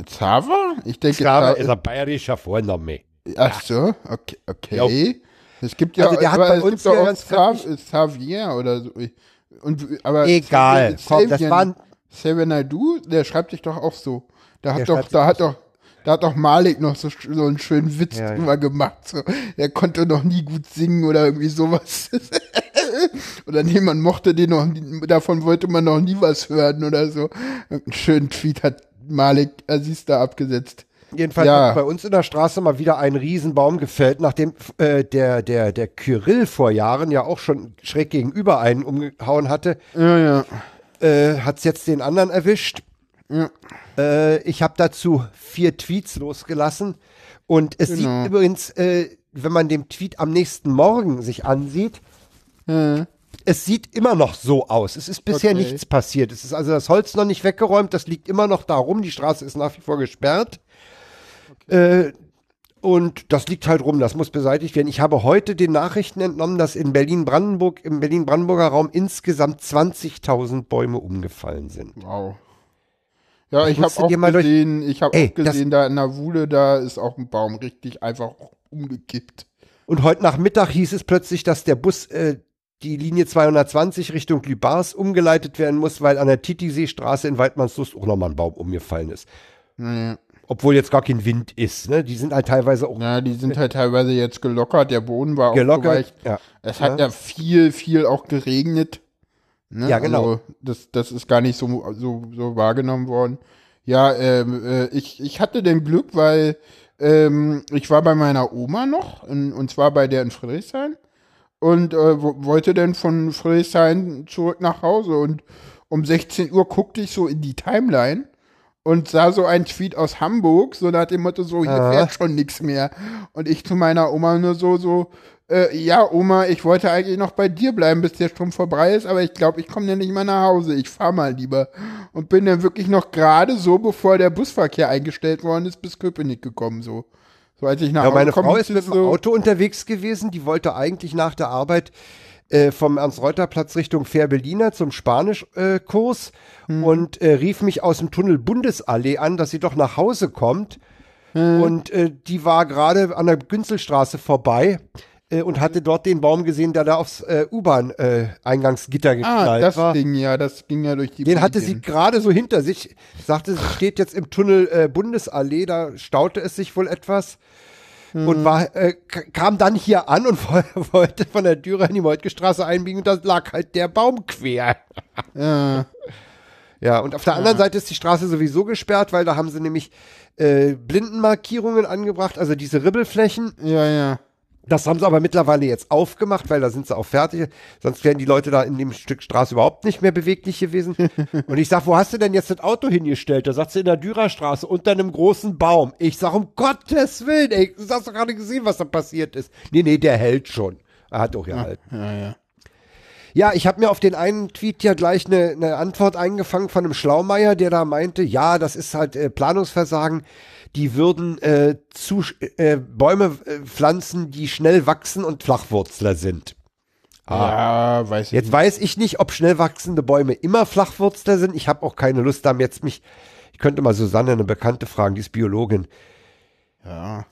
Xaver? Ich denke, Xaver Xa- ist ein bayerischer Vorname. Ach so, okay. okay. Es gibt ja, Also der hat bei uns ja auch ganz Xav- Xavier oder so. Und, aber Egal. Xavier- Komm, das waren- Xavier Naidoo, der schreibt sich doch auch so. Da hat doch, da hat doch, da hat doch Malik noch so, so einen schönen Witz Ja, ja. drüber gemacht. So. Der konnte noch nie gut singen oder irgendwie sowas. [LAUGHS] oder nee, man mochte den noch, nie- davon wollte man noch nie was hören oder so. Einen schönen Tweet hat Malik Aziz da abgesetzt. Jedenfalls Ja. hat bei uns in der Straße mal wieder ein Riesenbaum gefällt, nachdem äh, der, der, der Kyrill vor Jahren ja auch schon schräg gegenüber einen umgehauen hatte, Ja, ja. äh, hat es jetzt den anderen erwischt. Ja. Äh, ich habe dazu vier Tweets losgelassen und es Genau. sieht übrigens, äh, wenn man dem Tweet am nächsten Morgen sich ansieht, Ja. es sieht immer noch so aus. Es ist bisher Okay. nichts passiert. Es ist also das Holz noch nicht weggeräumt, das liegt immer noch da rum. Die Straße ist nach wie vor gesperrt. Äh, und das liegt halt rum, das muss beseitigt werden. Ich habe heute den Nachrichten entnommen, dass in Berlin-Brandenburg, im Berlin-Brandenburger Raum insgesamt 20.000 Bäume umgefallen sind. Wow. Ja, ich habe auch durch- gesehen, ich habe Ey, auch gesehen, da in der Wuhle, da ist auch ein Baum richtig einfach umgekippt. Und heute Nachmittag hieß es plötzlich, dass der Bus, äh, die Linie 220 Richtung Lübars umgeleitet werden muss, weil an der Titisee-Straße in Waldmannslust auch nochmal ein Baum umgefallen ist. Ja, Obwohl jetzt gar kein Wind ist. Ne? Die sind halt teilweise auch ja, die sind halt teilweise jetzt gelockert, der Boden war auch gelockert. Ja. Es hat ja viel, viel auch geregnet. Ne? Ja, genau. Also, das, das ist gar nicht so, so, so wahrgenommen worden. Ja, ähm, äh, ich, ich hatte den Glück, weil ähm, ich war bei meiner Oma noch, in, und zwar bei der in Friedrichshain. Und äh, wo, wollte dann von Friedrichshain zurück nach Hause. Und um 16 Uhr guckte ich so in die Timeline und sah so einen Tweet aus Hamburg, so nach dem Motto, so, hier Aha. fährt schon nichts mehr. Und ich zu meiner Oma nur so, so, äh, ja, Oma, ich wollte eigentlich noch bei dir bleiben, bis der Strom vorbei ist, aber ich glaube, ich komme ja nicht mal nach Hause. Ich fahr mal lieber. Und bin dann wirklich noch gerade so, bevor der Busverkehr eingestellt worden ist, bis Köpenick gekommen, so. So als ich nach Ja, meine Hause Frau ist mit dem so, Auto unterwegs gewesen. Die wollte eigentlich nach der Arbeit äh, vom Ernst-Reuter-Platz Richtung Fähr-Berliner zum Spanischkurs Hm. und äh, rief mich aus dem Tunnel Bundesallee an, dass sie doch nach Hause kommt. Hm. Und äh, die war gerade an der Günzelstraße vorbei äh, und hatte dort den Baum gesehen, der da aufs äh, U-Bahn-Eingangsgitter Ah, geknallt das war. Ding, ja, das ging ja durch die Den hatte sie Medien. gerade so hinter sich. Sagte, sie steht jetzt im Tunnel äh, Bundesallee, da staute es sich wohl etwas. Und war, äh, kam dann hier an und [LAUGHS] woll- wollte von der Dürer in die Moltke-Straße einbiegen und da lag halt der Baum quer. [LAUGHS] Ja. Ja, und auf der anderen Seite ist die Straße sowieso gesperrt, weil da haben sie nämlich äh, Blindenmarkierungen angebracht, also diese Ribbelflächen. Ja, ja. Das haben sie aber mittlerweile jetzt aufgemacht, weil da sind sie auch fertig. Sonst wären die Leute da in dem Stück Straße überhaupt nicht mehr beweglich gewesen. [LAUGHS] Und ich sag, wo hast du denn jetzt das Auto hingestellt? Da sagt sie in der Dürerstraße unter einem großen Baum. Ich sag, um Gottes Willen, ey, du hast doch gerade gesehen, was da passiert ist. Nee, nee, der hält schon. Er hat auch gehalten. Ja, ja. Ja, ich habe mir auf den einen Tweet ja gleich eine, eine Antwort eingefangen von einem Schlaumeier, der da meinte, ja, das ist halt äh, Planungsversagen. Die würden äh, zu, äh, Bäume äh, pflanzen, die schnell wachsen und Flachwurzler sind. Ja, weiß ich Jetzt weiß ich nicht, ob schnell wachsende Bäume immer Flachwurzler sind. Ich habe auch keine Lust, da jetzt mich. Ich könnte mal Susanne, eine Bekannte, fragen, die ist Biologin. Ja.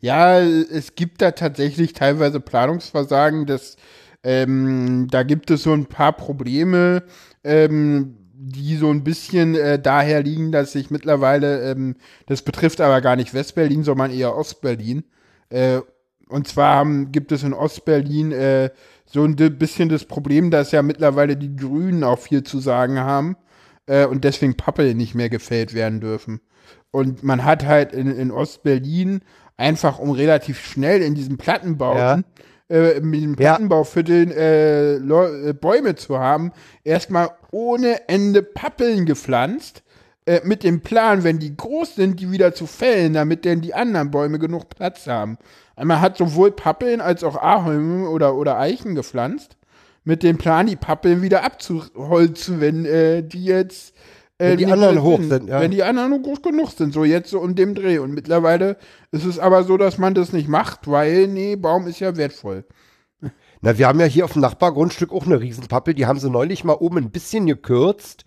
Ja, es gibt da tatsächlich teilweise Planungsversagen. Das, ähm, da gibt es so ein paar Probleme, ähm, die so ein bisschen äh, daher liegen, dass sich mittlerweile, ähm, das betrifft aber gar nicht Westberlin, sondern eher Ostberlin. Äh, und zwar haben, gibt es in Ostberlin äh, so ein bisschen das Problem, dass ja mittlerweile die Grünen auch viel zu sagen haben äh, und deswegen Pappel nicht mehr gefällt werden dürfen. Und man hat halt in, in Ostberlin einfach, um relativ schnell in diesen Plattenbauten, äh, mit den Ja. Plattenbauvierteln äh, Leu- äh, Bäume zu haben, erstmal ohne Ende Pappeln gepflanzt, äh, mit dem Plan, wenn die groß sind, die wieder zu fällen, damit denn die anderen Bäume genug Platz haben. Man hat sowohl Pappeln als auch Ahorn oder, oder Eichen gepflanzt, mit dem Plan, die Pappeln wieder abzuholzen, wenn äh, die jetzt äh, Wenn die anderen hoch sind, ja. Wenn die anderen nur groß genug sind, so jetzt so um dem Dreh. Und mittlerweile ist es aber so, dass man das nicht macht, weil, nee, Baum ist ja wertvoll. Na, wir haben ja hier auf dem Nachbargrundstück auch eine Riesenpappel. Die haben sie neulich mal oben ein bisschen gekürzt.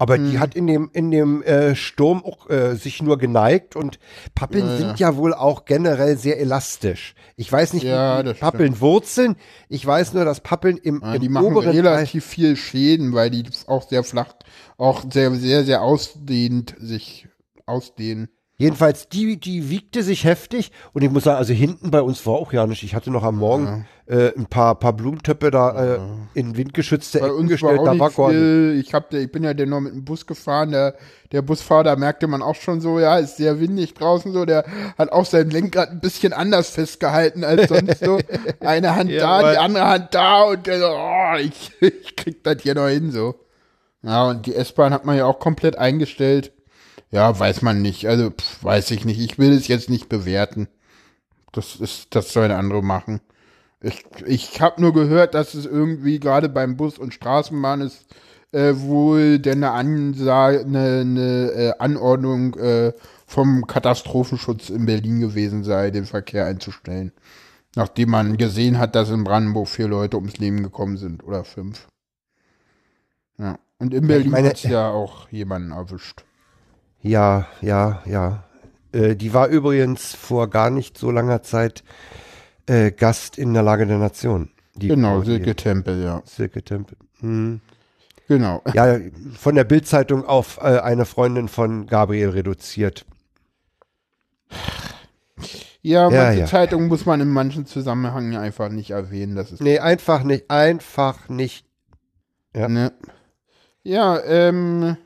Aber die Hm. hat in dem, in dem äh, Sturm auch äh, sich nur geneigt und Pappeln Ja, sind ja wohl auch generell sehr elastisch. Ich weiß nicht, Ja, wie Pappeln wurzeln. Ich weiß nur, dass Pappeln im, Ja, im die machen oberen Teil, relativ viel Schäden, weil die auch sehr flach, auch sehr, sehr, sehr ausdehnt sich ausdehnen. Jedenfalls die, die wiegte sich heftig und ich muss sagen, also hinten bei uns war auch ja nicht. Ich hatte noch am Morgen äh, ein paar, paar Blumentöpfe da äh, in windgeschützte Bei Ecken war gestellt. auch Da war gar. Ich, hab, ich bin ja der nur mit dem Bus gefahren. Der, der Busfahrer, merkte man auch schon so, ja, ist sehr windig draußen so. Der hat auch sein Lenkrad ein bisschen anders festgehalten als sonst so. [LAUGHS] Eine Hand da, Jawohl. die andere Hand da und der so, oh, ich, [LAUGHS] ich krieg das hier noch hin so. Ja, und die S-Bahn hat man ja auch komplett eingestellt. Ja, weiß man nicht. Also, pff, weiß ich nicht. Ich will es jetzt nicht bewerten. Das ist, das sollen andere machen. Ich, ich habe nur gehört, dass es irgendwie gerade beim Bus und Straßenbahn ist äh, wohl denn eine, Ansage, eine, eine äh, Anordnung äh, vom Katastrophenschutz in Berlin gewesen sei, den Verkehr einzustellen. Nachdem man gesehen hat, dass in Brandenburg vier Leute ums Leben gekommen sind oder fünf. Ja. Und in Berlin meine- hat's ja auch jemanden erwischt. Ja, ja, ja. Äh, die war übrigens vor gar nicht so langer Zeit äh, Gast in der Lage der Nation. Genau, Silke Tempel, ja. Silke Tempel. Hm. Genau. [LAUGHS] Ja, von der Bildzeitung auf äh, eine Freundin von Gabriel reduziert. Ja, Ja, manche ja. Zeitungen muss man in manchen Zusammenhängen einfach nicht erwähnen. Das ist Nee, einfach nicht, einfach nicht. Ja. Ne? Ja, ähm,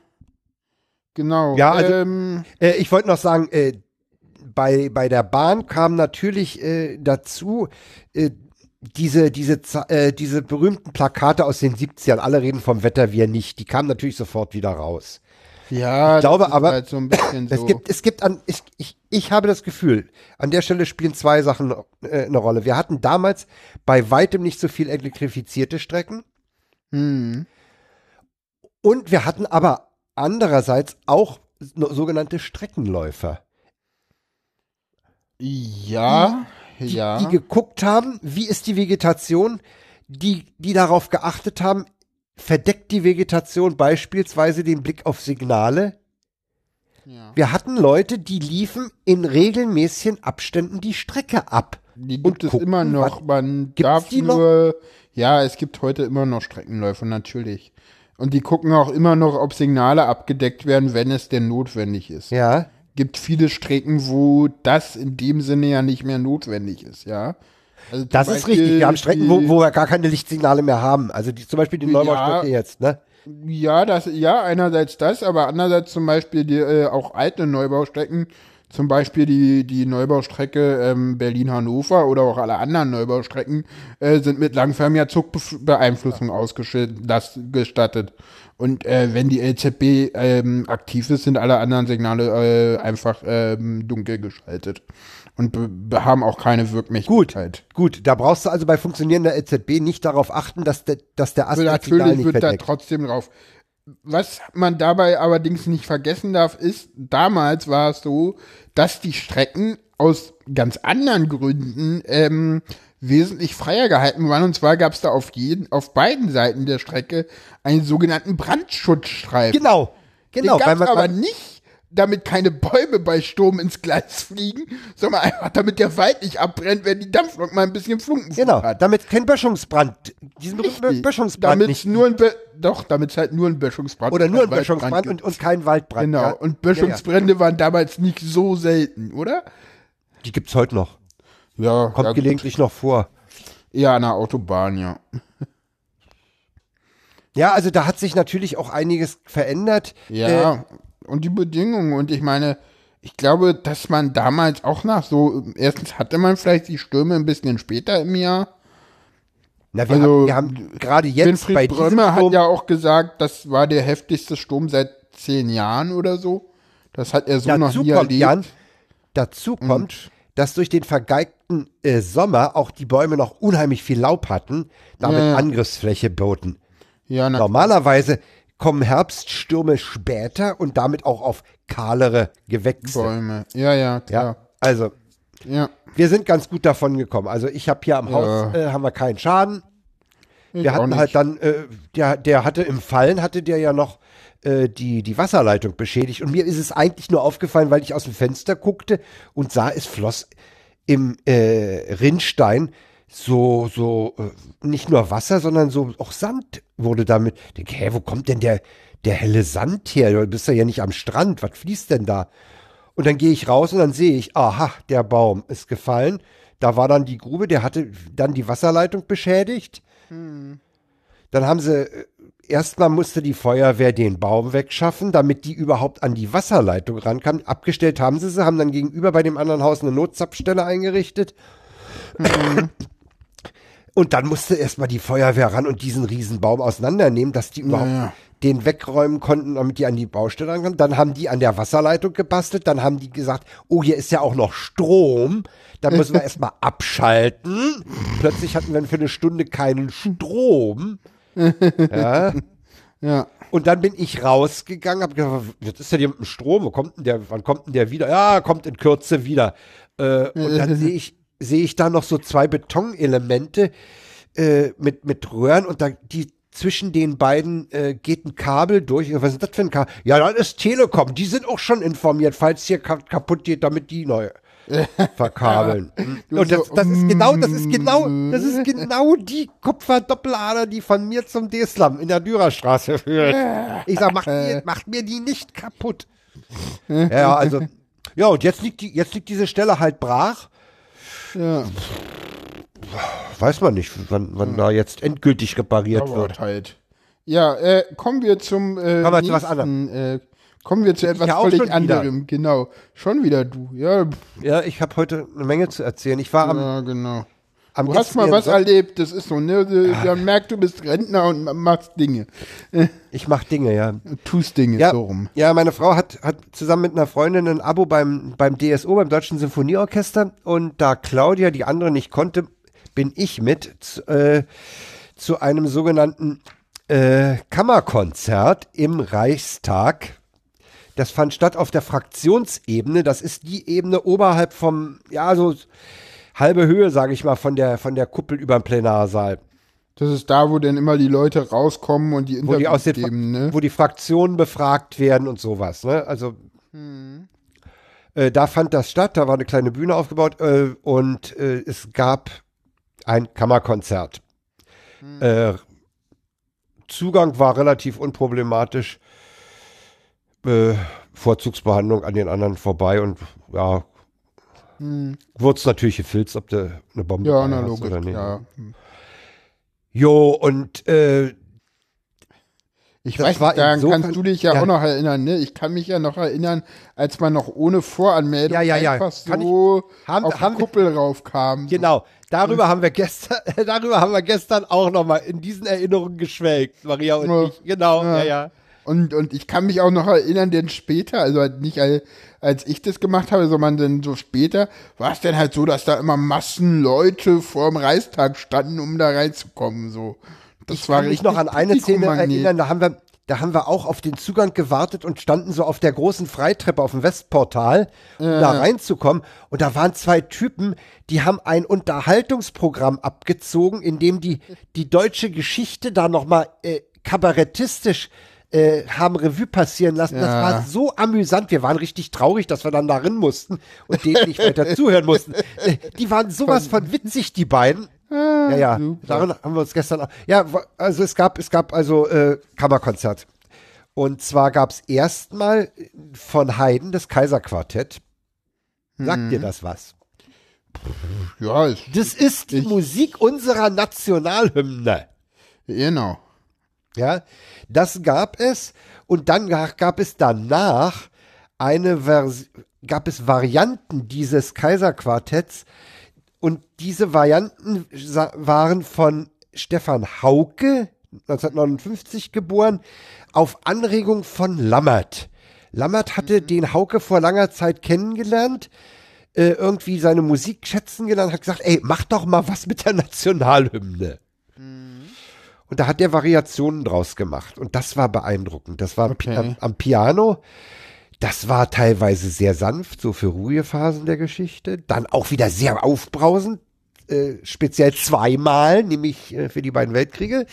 genau. Ja, also- ähm, Äh, ich wollte noch sagen, äh, bei, bei der Bahn kam natürlich äh, dazu, äh, diese, diese, äh, diese berühmten Plakate aus den 70ern, alle reden vom Wetter, wir nicht, die kamen natürlich sofort wieder raus. Ja, Ich glaube aber, halt so bisschen [CLEARS THROAT] so. Es gibt, es gibt an, ich, ich, ich habe das Gefühl, an der Stelle spielen zwei Sachen äh, eine Rolle. Wir hatten damals bei weitem nicht so viel elektrifizierte Strecken. hm. Und wir hatten aber andererseits auch sogenannte Streckenläufer, Ja, die, ja. die geguckt haben, wie ist die Vegetation, die, die darauf geachtet haben, verdeckt die Vegetation beispielsweise den Blick auf Signale. ja. Wir hatten Leute, die liefen in regelmäßigen Abständen die Strecke ab. Die und gibt es gucken, immer noch. Man darf die noch? nur. Ja, es gibt heute immer noch Streckenläufe, natürlich. Und die gucken auch immer noch, ob Signale abgedeckt werden, wenn es denn notwendig ist. Ja. Gibt viele Strecken, wo das in dem Sinne ja nicht mehr notwendig ist, ja. Also Das ist Beispiel richtig. Wir haben Strecken, wo, wo wir gar keine Lichtsignale mehr haben. Also die, zum Beispiel die Ja. Neubaustrecke jetzt, ne? Ja, das, ja, einerseits das, aber andererseits zum Beispiel die, äh, auch alte Neubaustrecken, zum Beispiel die, die Neubaustrecke ähm, Berlin-Hannover oder auch alle anderen Neubaustrecken äh, sind mit langförmiger Zugbeeinflussung ausgestattet. Und äh, wenn die LZB ähm, aktiv ist, sind alle anderen Signale äh, einfach ähm, dunkel geschaltet und be- be- haben auch keine Gut, Wirkmächtigkeit. gut. Da brauchst du also bei funktionierender LZB nicht darauf achten, dass der, dass der Ast natürlich wird da trotzdem drauf. Was man dabei allerdings nicht vergessen darf, ist, damals war es so, dass die Strecken aus ganz anderen Gründen ähm, wesentlich freier gehalten waren. Und zwar gab es da auf jeden, auf beiden Seiten der Strecke einen sogenannten Brandschutzstreifen. Genau, genau. Den gab's man, aber nicht, damit keine Bäume bei Sturm ins Gleis fliegen, sondern einfach damit der Wald nicht abbrennt, wenn die Dampflok mal ein bisschen Flunken genau, hat. damit kein Böschungsbrand, diesen Richtig. Böschungsbrand Damit's nicht. nur ein Be doch, damit es halt nur ein Böschungsbrand Oder nur ein Böschungsbrand und, und kein Waldbrand. Genau, ja. und Böschungsbrände waren damals nicht so selten, oder? Die gibt's heute noch. Ja, Kommt ja, gelegentlich noch vor. Ja, an der Autobahn, ja. Ja, also da hat sich natürlich auch einiges verändert. Äh, Ja, und die Bedingungen. Und ich meine, ich glaube, dass man damals auch nach so, erstens hatte man vielleicht die Stürme ein bisschen später im Jahr. na, wir, also, haben, haben gerade jetzt Winfried bei Brömme hat ja auch gesagt, das war der heftigste Sturm seit zehn Jahren oder so. Das hat er so noch dazu nie kommt, erlebt. Jan, dazu kommt, dass durch den vergeigten äh, Sommer auch die Bäume noch unheimlich viel Laub hatten, damit Ja, ja. Angriffsfläche boten. Ja, Normalerweise kommen Herbststürme später und damit auch auf kahlere Gewächse. Bäume. Ja, ja, Ja, klar. also Ja. wir sind ganz gut davon gekommen. Also ich habe hier am Haus äh, haben wir keinen Schaden. Ich Wir hatten halt dann, äh, der, der hatte im Fallen hatte der ja noch äh, die die Wasserleitung beschädigt und mir ist es eigentlich nur aufgefallen, weil ich aus dem Fenster guckte und sah, es floss im äh, Rinnstein so so äh, nicht nur Wasser, sondern so auch Sand wurde damit. Ich denke, hä, wo kommt denn der der helle Sand her? Du bist ja nicht am Strand. Was fließt denn da? Und dann gehe ich raus und dann sehe ich, aha, der Baum ist gefallen. Da war dann die Grube, der hatte dann die Wasserleitung beschädigt. Dann haben sie, äh, erstmal musste die Feuerwehr den Baum wegschaffen, damit die überhaupt an die Wasserleitung rankam. Abgestellt haben sie sie, haben dann gegenüber bei dem anderen Haus eine Notzapfstelle eingerichtet. [COUGHS] Und dann musste erstmal die Feuerwehr ran und diesen Riesenbaum auseinandernehmen, dass die überhaupt ja. den wegräumen konnten, damit die an die Baustelle rankamen. Dann haben die an der Wasserleitung gebastelt. Dann haben die gesagt, oh, hier ist ja auch noch Strom. Dann müssen wir [LAUGHS] erstmal abschalten. Plötzlich hatten wir für eine Stunde keinen Strom. [LAUGHS] Ja. Ja. Und dann bin ich rausgegangen, habe gedacht, was ist denn hier mit dem Strom? Wo kommt denn der, wann kommt denn der wieder? Ja, kommt in Kürze wieder. Äh, und dann sehe ich, sehe ich da noch so zwei Betonelemente äh, mit, mit Röhren und da die zwischen den beiden äh, geht ein Kabel durch. Was ist das für ein Kabel? Ja, das ist Telekom. Die sind auch schon informiert, falls hier ka kaputt geht, damit die neu [LAUGHS] verkabeln. Und das, das ist genau, das ist genau, das ist genau die Kupferdoppelader, die von mir zum D-Slum in der Dürerstraße führt. [LAUGHS] Ich sag, macht mir, macht mir die nicht kaputt. [LAUGHS] Ja, also, ja, und jetzt liegt die, jetzt liegt diese Stelle halt brach. Ja. Weiß man nicht, wann, wann da jetzt endgültig repariert wird. Halt. Ja, äh, kommen wir zum äh, Kommen wir zu was nächsten, Äh, kommen wir zu etwas ja völlig anderem. Genau. Schon wieder du. Ja, Ja, ich habe heute eine Menge zu erzählen. Ich war am, ja genau. Am Du hast mal was erlebt, das ist so, ne? Du- Man merkt, du bist Rentner und machst Dinge. Ich mach Dinge, ja. Tust Dinge Ja, so rum. ja, meine Frau hat, hat zusammen mit einer Freundin ein Abo beim, beim DSO, beim Deutschen Sinfonieorchester. Und da Claudia die andere nicht konnte, bin ich mit zu, äh, zu einem sogenannten äh, Kammerkonzert im Reichstag. Das fand statt auf der Fraktionsebene. Das ist die Ebene oberhalb vom, ja, so halbe Höhe, sage ich mal, von der, von der Kuppel über dem Plenarsaal. Das ist da, wo dann immer die Leute rauskommen und die wo die aus Interviews den, geben, ne? wo die Fraktionen befragt werden und sowas. Ne? Also äh, da fand das statt, da war eine kleine Bühne aufgebaut äh, und äh, es gab ein Kammerkonzert. Äh, Zugang war relativ unproblematisch. Äh, Vorzugsbehandlung an den anderen vorbei und ja, wurde es natürlich gefilzt, ob du eine Bombe Ja, na logisch, oder nicht. ja. Jo, und äh, Ich Das weiß nicht, daran insofern- kannst du dich ja, ja. auch noch erinnern, ne? Ich kann mich ja noch erinnern, als man noch ohne Voranmeldung Ja, ja, ja. einfach Kann ich- so haben- auf haben Kuppel raufkam. Genau, darüber haben wir gestern, [LAUGHS] darüber haben wir gestern auch nochmal in diesen Erinnerungen geschwelgt, Maria und Ja. ich. Genau, ja, Ja. ja. Und, und ich kann mich auch noch erinnern, denn später, also halt nicht al- als ich das gemacht habe, sondern dann so später, war es dann halt so, dass da immer Massen Leute vor dem Reichstag standen, um da reinzukommen, so. Das Ich kann mich noch an eine Szene erinnern, da haben wir, da haben wir auch auf den Zugang gewartet und standen so auf der großen Freitreppe auf dem Westportal, um da reinzukommen. Und da waren zwei Typen, die haben ein Unterhaltungsprogramm abgezogen, in dem die, die deutsche Geschichte da nochmal äh, kabarettistisch äh, haben Revue passieren lassen. Das Ja. war so amüsant. Wir waren richtig traurig, dass wir dann darin mussten und denen nicht weiter [LAUGHS] zuhören mussten. Äh, Die waren sowas von witzig, die beiden. Ja, ja, super. daran haben wir uns gestern auch. Ja, also es gab, es gab also äh, Kammerkonzert. Und zwar gab es erstmal von Haydn das Kaiserquartett. Sagt dir das was? Ja, ist, Das ist die Ich- Musik unserer Nationalhymne. genau. Ja, das gab es und dann ga- gab es danach eine Vers gab es Varianten dieses Kaiserquartetts und diese Varianten waren von Stefan Hauke 1959 geboren auf Anregung von Lammert. Lammert hatte den Hauke vor langer Zeit kennengelernt, äh, irgendwie seine Musik schätzen gelernt, hat gesagt, ey, mach doch mal was mit der Nationalhymne. Und da hat er Variationen draus gemacht. Und das war beeindruckend. Das war Okay. am, am Piano. Das war teilweise sehr sanft, so für ruhige Phasen der Geschichte. Dann auch wieder sehr aufbrausend, äh, speziell zweimal, nämlich äh, für die beiden Weltkriege.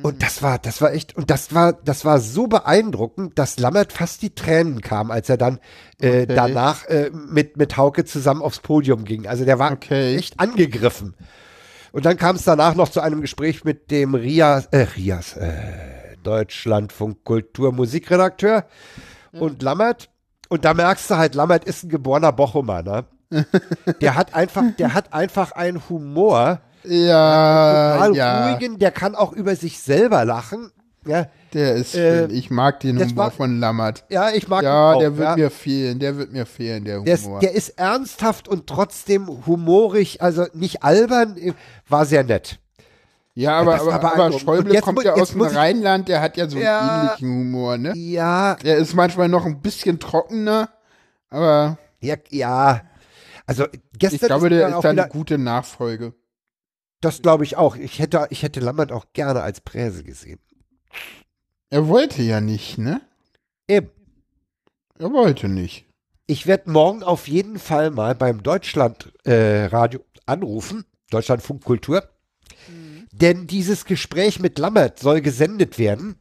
Und das war, das war echt, und das war, das war so beeindruckend, dass Lammert fast die Tränen kam, als er dann äh, Okay. danach äh, mit, mit Hauke zusammen aufs Podium ging. Also der war Okay. echt angegriffen. Und dann kam es danach noch zu einem Gespräch mit dem Rias, äh, Rias, äh, Deutschlandfunk Kultur Musikredakteur und Lammert. Und da merkst du halt, Lammert ist ein geborener Bochumer, ne? [LAUGHS] Der hat einfach, der hat einfach einen Humor, Ja, total ja. ruhigen, der kann auch über sich selber lachen. Ja, Der ist, Äh, ich mag den Humor war- von Lammert. ja ich mag Ja, ihn auch, der wird ja. mir fehlen, der wird mir fehlen, der Der ist, Humor. der ist ernsthaft und trotzdem humorig, also nicht albern, war sehr nett. ja, aber, aber, aber beeindruckend. Schäuble jetzt kommt ja aus dem Rheinland, der hat ja so einen Ja. ähnlichen Humor, ne? Ja, Der ist manchmal noch ein bisschen trockener, aber ja, ja. Also gestern ich glaube, der ist wieder, eine gute Nachfolge. Das glaube ich auch. Ich hätte, ich hätte Lammert auch gerne als Präse gesehen. Er wollte ja nicht, ne? Eben. Er wollte nicht. Ich werde morgen auf jeden Fall mal beim Deutschland äh, Radio anrufen, Deutschlandfunk Kultur, denn dieses Gespräch mit Lammert soll gesendet werden.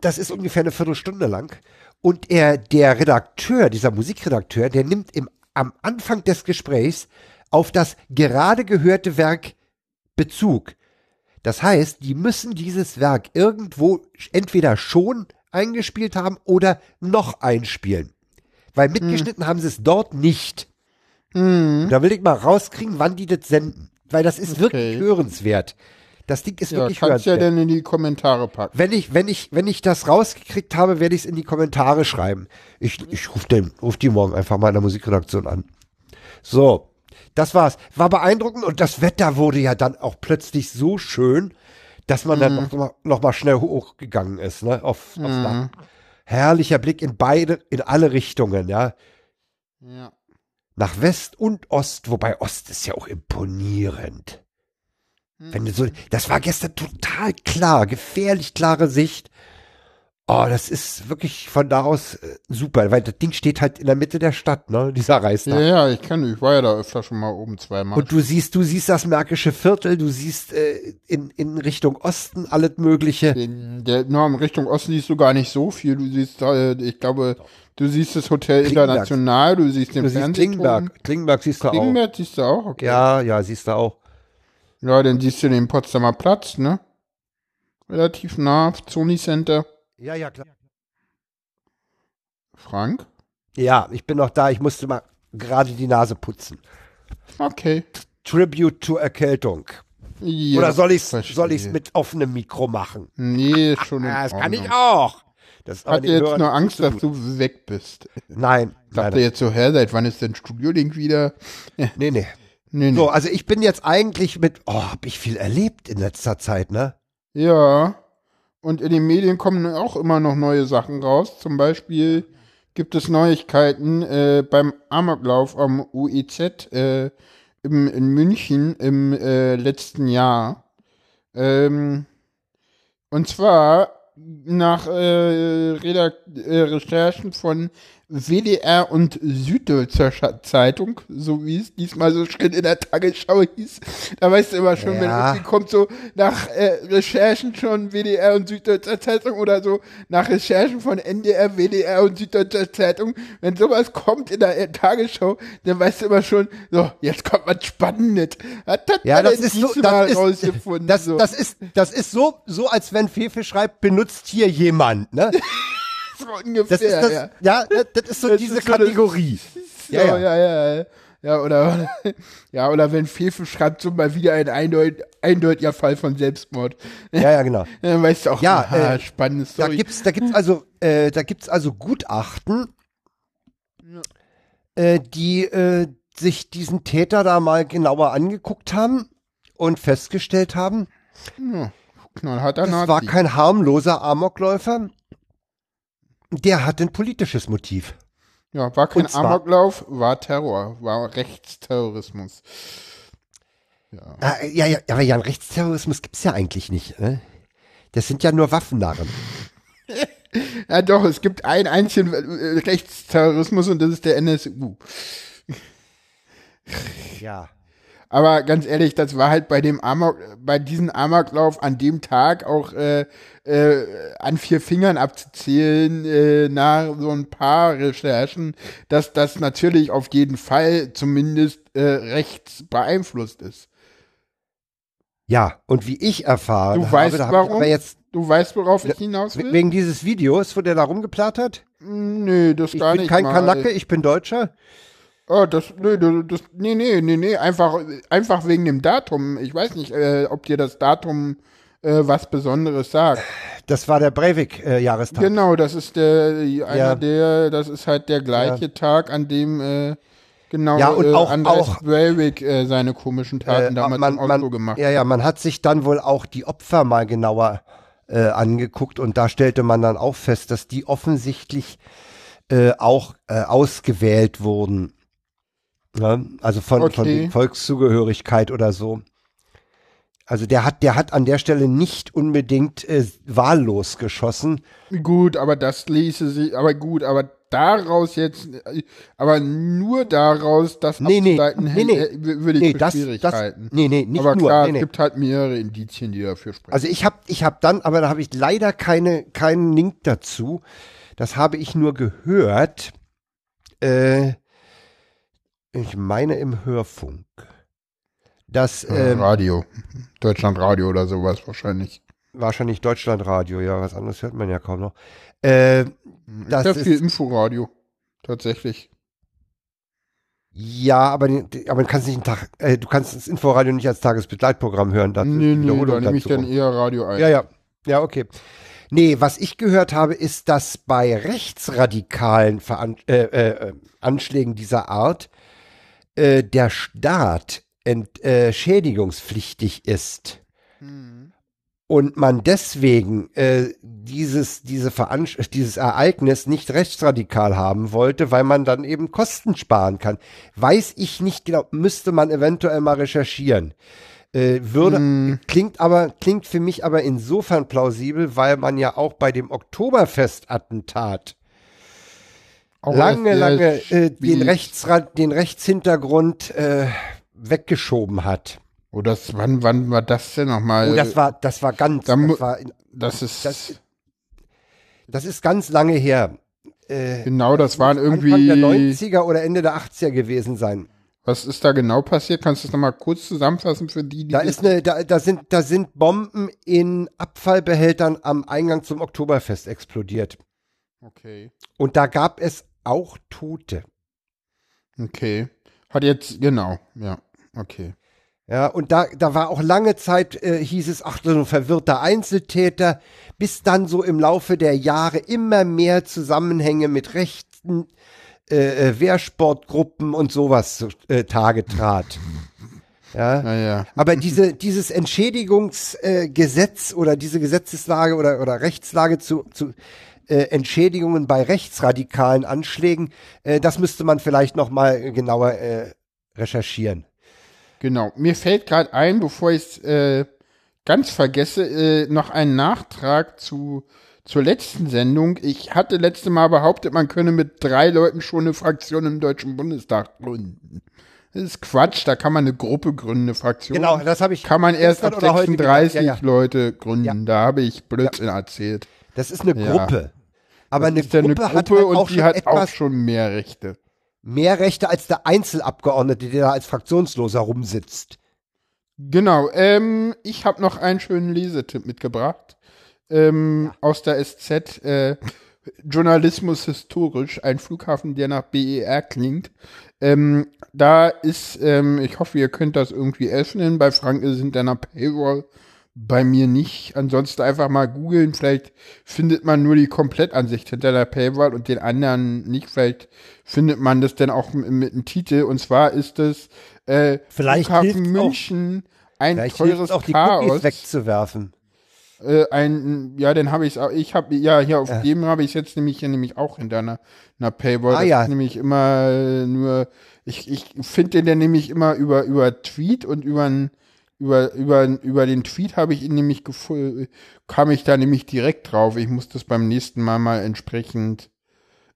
Das ist ungefähr eine Viertelstunde lang. Und er, der Redakteur, dieser Musikredakteur, der nimmt im, am Anfang des Gesprächs auf das gerade gehörte Werk Bezug. Das heißt, die müssen dieses Werk irgendwo entweder schon eingespielt haben oder noch einspielen. Weil mitgeschnitten haben sie es dort nicht. Und Da will ich mal rauskriegen, wann die das senden. Weil das ist wirklich Okay. hörenswert. Das Ding ist Ja, wirklich kannst ja hörenswert. dann in die Kommentare packen. wenn ich, wenn ich, wenn ich das rausgekriegt habe, werde ich es in die Kommentare schreiben. Ich, ich rufe ruf die morgen einfach mal in der Musikredaktion an. So. Das war's. War beeindruckend und das Wetter wurde ja dann auch plötzlich so schön, dass man dann noch, mal- noch mal schnell hochgegangen ist, ne, auf, aufs Dach. Herrlicher Blick in beide, in alle Richtungen, ja. Ja. Nach West und Ost, wobei Ost ist ja auch imponierend. Wenn du so, das war gestern total klar, gefährlich klare Sicht. Oh, das ist wirklich von da aus äh, super, weil das Ding steht halt in der Mitte der Stadt, ne, dieser Reißtag. Ja, ja, ich kann, ich war ja da öfter schon mal oben zweimal. Und du siehst, du siehst das Märkische Viertel, du siehst äh, in, in Richtung Osten alles Mögliche. Den, der, nur in Richtung Osten siehst du gar nicht so viel. Du siehst, äh, ich glaube, du siehst das Hotel Klingenberg. International, du siehst den Du siehst. Klingenberg. Klingenberg siehst du auch. Klingenberg siehst du auch, okay. Ja, ja, siehst du auch. Ja, dann siehst du den Potsdamer Platz, ne? Relativ nah, Sony Center. Ja, ja, klar. Frank? Ja, ich bin noch da, ich musste mal gerade die Nase putzen. Okay. Tribute to Erkältung. Ja, Oder soll soll ich's mit offenem Mikro machen? Nee, schon in Ja, das kann ich auch. Das Hat den jetzt nur Angst, dass du weg bist. Nein, Ich dachte nein, jetzt so, hä, seit wann ist denn Studio Link wieder? [LAUGHS] nee, nee. Nee, nee. So, also ich bin jetzt eigentlich mit, oh, hab ich viel erlebt in letzter Zeit, ne? Ja. Und in den Medien kommen auch immer noch neue Sachen raus. Zum Beispiel gibt es Neuigkeiten äh, beim Amoklauf am UEZ äh, im, in München im äh, letzten Jahr. Ähm, und zwar nach äh, äh, Recherchen von WDR und Süddeutscher Zeitung, so wie es diesmal so schön in der Tagesschau hieß. Da weißt du immer schon, wenn Ja. irgendwie kommt so nach äh, Recherchen schon WDR und Süddeutscher Zeitung oder so nach Recherchen von NDR, WDR und Süddeutscher Zeitung. Wenn sowas kommt in der äh, Tagesschau, dann weißt du immer schon, so, jetzt kommt was Spannendes. Hat Ja, man das ist so, das ist, rausgefunden? das, so? das ist, das ist so, so als wenn Fefe schreibt, benutzt hier jemand, ne? [LAUGHS] so ungefähr, Das ist das, ja. ja, das, das ist so [LAUGHS] Das diese ist so das- Kategorie. Ja, ja, ja, ja. Ja, oder, [LAUGHS] ja, oder wenn Fefe schreibt, so mal wieder ein eindeut, eindeutiger Fall von Selbstmord. Ja, ja, genau. [LAUGHS] Dann weißt du auch, Ja, aha, äh, spannendes Da Story. gibt's, da gibt's also, äh, da gibt's also Gutachten, äh, die äh, sich diesen Täter da mal genauer angeguckt haben und festgestellt haben, ja, knallharter das Nazi. war kein harmloser Amokläufer, der hat ein politisches Motiv. ja, war kein zwar- Amoklauf, war Terror, war Rechtsterrorismus. Ah, ja, ja, aber ja, einen Rechtsterrorismus gibt's ja eigentlich nicht. Ne? Das sind ja nur Waffennarren. [LAUGHS] Ja, doch, es gibt einen einzigen äh, Rechtsterrorismus und das ist der NSU. Ja. Aber ganz ehrlich, das war halt bei dem Amok, bei diesem Amoklauf an dem Tag auch äh, äh, an vier Fingern abzuzählen, äh, nach so ein paar Recherchen, dass das natürlich auf jeden Fall zumindest äh, rechts beeinflusst ist. Ja, und wie ich erfahre, Du weißt habe, warum? ich jetzt Du weißt, worauf ich hinaus will? wegen dieses Videos, wo der da rumgeplattert? Nö, das Ich gar bin nicht kein mal. Kanacke, ich bin Deutscher. Oh, das, nö, das, nee, nee, nee, nee, einfach, einfach wegen dem Datum. Ich weiß nicht, äh, ob dir das Datum äh, was Besonderes sagt. Das war der Breivik-Jahrestag. Genau, das ist der, einer Ja. der, das ist halt der gleiche Tag, an dem, äh, genau, Ja, und äh, auch- Andres auch- Breivik äh, seine komischen Taten damals man, im Auto gemacht Ja, ja, man hat sich dann wohl auch die Opfer mal genauer äh, angeguckt und da stellte man dann auch fest, dass die offensichtlich äh, auch äh, ausgewählt wurden. Ja, also von, von Okay. der Volkszugehörigkeit oder so. Also der hat, der hat an der Stelle nicht unbedingt äh, wahllos geschossen. Gut, aber das ließe sich, aber gut, aber daraus jetzt, aber nur daraus, das Nee, nee, abzuleiten, nee, nee. äh, würde ich Nee, das, das, Schwierigkeiten. nee, nee, nicht aber nur. klar, nee, nee. es gibt halt mehrere Indizien, die dafür sprechen. Also ich habe ich hab dann, aber da habe ich leider keine, keinen Link dazu. Das habe ich nur gehört. Äh, ich meine im Hörfunk. Das Äh, ähm, Radio. Deutschlandradio oder sowas wahrscheinlich. wahrscheinlich Deutschlandradio, ja, was anderes hört man ja kaum noch. Äh, das Sehr ist, viel Inforadio. Tatsächlich. ja, aber, aber du kannst nicht einen Tag, äh, du kannst das Inforadio nicht als Tagesbegleitprogramm hören. Da ist Nee, nee, da nehme ich dann eher Radio ein. Ja, ja. Ja, okay. Nee, was ich gehört habe, ist, dass bei rechtsradikalen Veran äh, äh, äh, Anschlägen dieser Art äh, der Staat entschädigungspflichtig ist und man deswegen äh, dieses, diese Veranst dieses Ereignis nicht rechtsradikal haben wollte, weil man dann eben Kosten sparen kann. Weiß ich nicht genau, müsste man eventuell mal recherchieren. Äh, würde, Hm. klingt aber, klingt für mich aber insofern plausibel, weil man ja auch bei dem Oktoberfest-Attentat Auch lange, lange äh, den, spät. Rechtsrad, den Rechtshintergrund äh, weggeschoben hat. Oh, das, wann, wann war das denn nochmal? Oh, das war, das war ganz, da das, war, das ist, das- das ist ganz lange her. Äh, genau, das waren irgendwie, Anfang der 90er oder Ende der 80er gewesen sein. was ist da genau passiert? Kannst du das nochmal kurz zusammenfassen für die, die Da ist eine, da, da sind, da sind Bomben in Abfallbehältern am Eingang zum Oktoberfest explodiert. Okay, Und da gab es auch Tote. okay. Hat jetzt, genau, ja, okay. Ja, und da, da war auch lange Zeit, äh, hieß es, ach, so ein verwirrter Einzeltäter, bis dann so im Laufe der Jahre immer mehr Zusammenhänge mit rechten äh, äh, Wehrsportgruppen und sowas zu äh, Tage trat. [LAUGHS] Ja. Naja, Aber diese, dieses Entschädigungsgesetz äh, oder diese Gesetzeslage oder, oder Rechtslage zu, zu äh, Entschädigungen bei rechtsradikalen Anschlägen, äh, das müsste man vielleicht noch mal genauer äh, recherchieren. genau. Mir fällt gerade ein, bevor ich es äh, ganz vergesse, äh, noch ein Nachtrag zu zur letzten Sendung. Ich hatte letzte Mal behauptet, man könne mit drei Leuten schon eine Fraktion im Deutschen Bundestag gründen. Das ist Quatsch, da kann man eine Gruppe gründen, eine Fraktion. Genau, das habe ich. kann man erst ab oder heute gedacht. 36 Ja, ja. Leute gründen. Da habe ich Blödsinn erzählt. Das ist eine Ja. Gruppe. Aber eine ist ja Gruppe, eine hat Gruppe halt und auch die schon hat auch schon mehr Rechte. mehr Rechte als der Einzelabgeordnete, der da als Fraktionsloser rumsitzt. Genau, ähm, ich habe noch einen schönen Lesetipp mitgebracht. Ähm, Aus der SZ, äh, Journalismus historisch, ein Flughafen, der nach BER klingt. Ähm, da ist, ähm, ich hoffe, ihr könnt das irgendwie öffnen. Bei Frank ist es hinter einer Paywall, bei mir nicht. Ansonsten einfach mal googeln. Vielleicht findet man nur die Komplettansicht hinter der Paywall und den anderen nicht. Vielleicht findet man das dann auch mit, mit einem Titel. Und zwar ist es äh, Vielleicht Flughafen hilft's auch- München, ein Vielleicht teures es auch, die Chaos. Cookies wegzuwerfen. Äh, ein, ja, den habe ich auch. Ich habe ja hier auf Ja. dem habe ich jetzt nämlich hier nämlich auch hinter einer, einer Paywall. Ah, das ja. ist nämlich immer äh, nur. Ich, ich finde den dann nämlich immer über über Tweet und über ein, über über über den Tweet habe ich ihn nämlich. Kam ich da nämlich direkt drauf. Ich muss das beim nächsten Mal mal entsprechend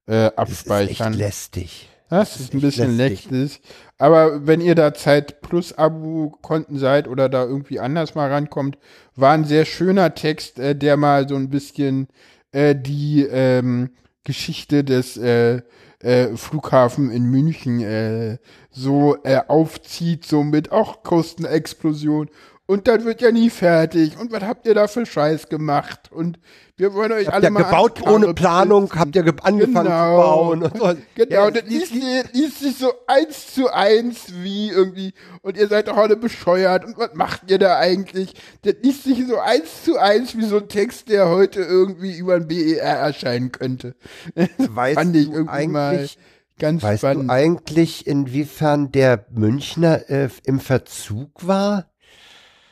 äh, Das ist echt abspeichern. lästig. Das, Das ist ist ein bisschen lästig. lästig. Aber wenn ihr da Zeit plus Abo-Konten seid oder da irgendwie anders mal rankommt, war ein sehr schöner Text, äh, der mal so ein bisschen äh, die ähm, Geschichte des äh, äh, Flughafen in München äh, so äh, aufzieht, so mit auch Kostenexplosion. Und das wird ja nie fertig. Und was habt ihr da für Scheiß gemacht? Und wir wollen euch Habt alle ihr mal gebaut ohne Planung, setzen. habt ihr ge angefangen zu Genau. bauen. Und so. [LAUGHS] Genau, Ja, das es liest, sich- liest sich so eins zu eins wie irgendwie, und ihr seid doch alle bescheuert, und was macht ihr da eigentlich? Das liest sich so eins zu eins wie so ein Text, der heute irgendwie über ein BER erscheinen könnte. [LAUGHS] Weißt Fand ich irgendwie mal eigentlich, ganz weißt spannend. du eigentlich, inwiefern der Münchner äh, im Verzug war?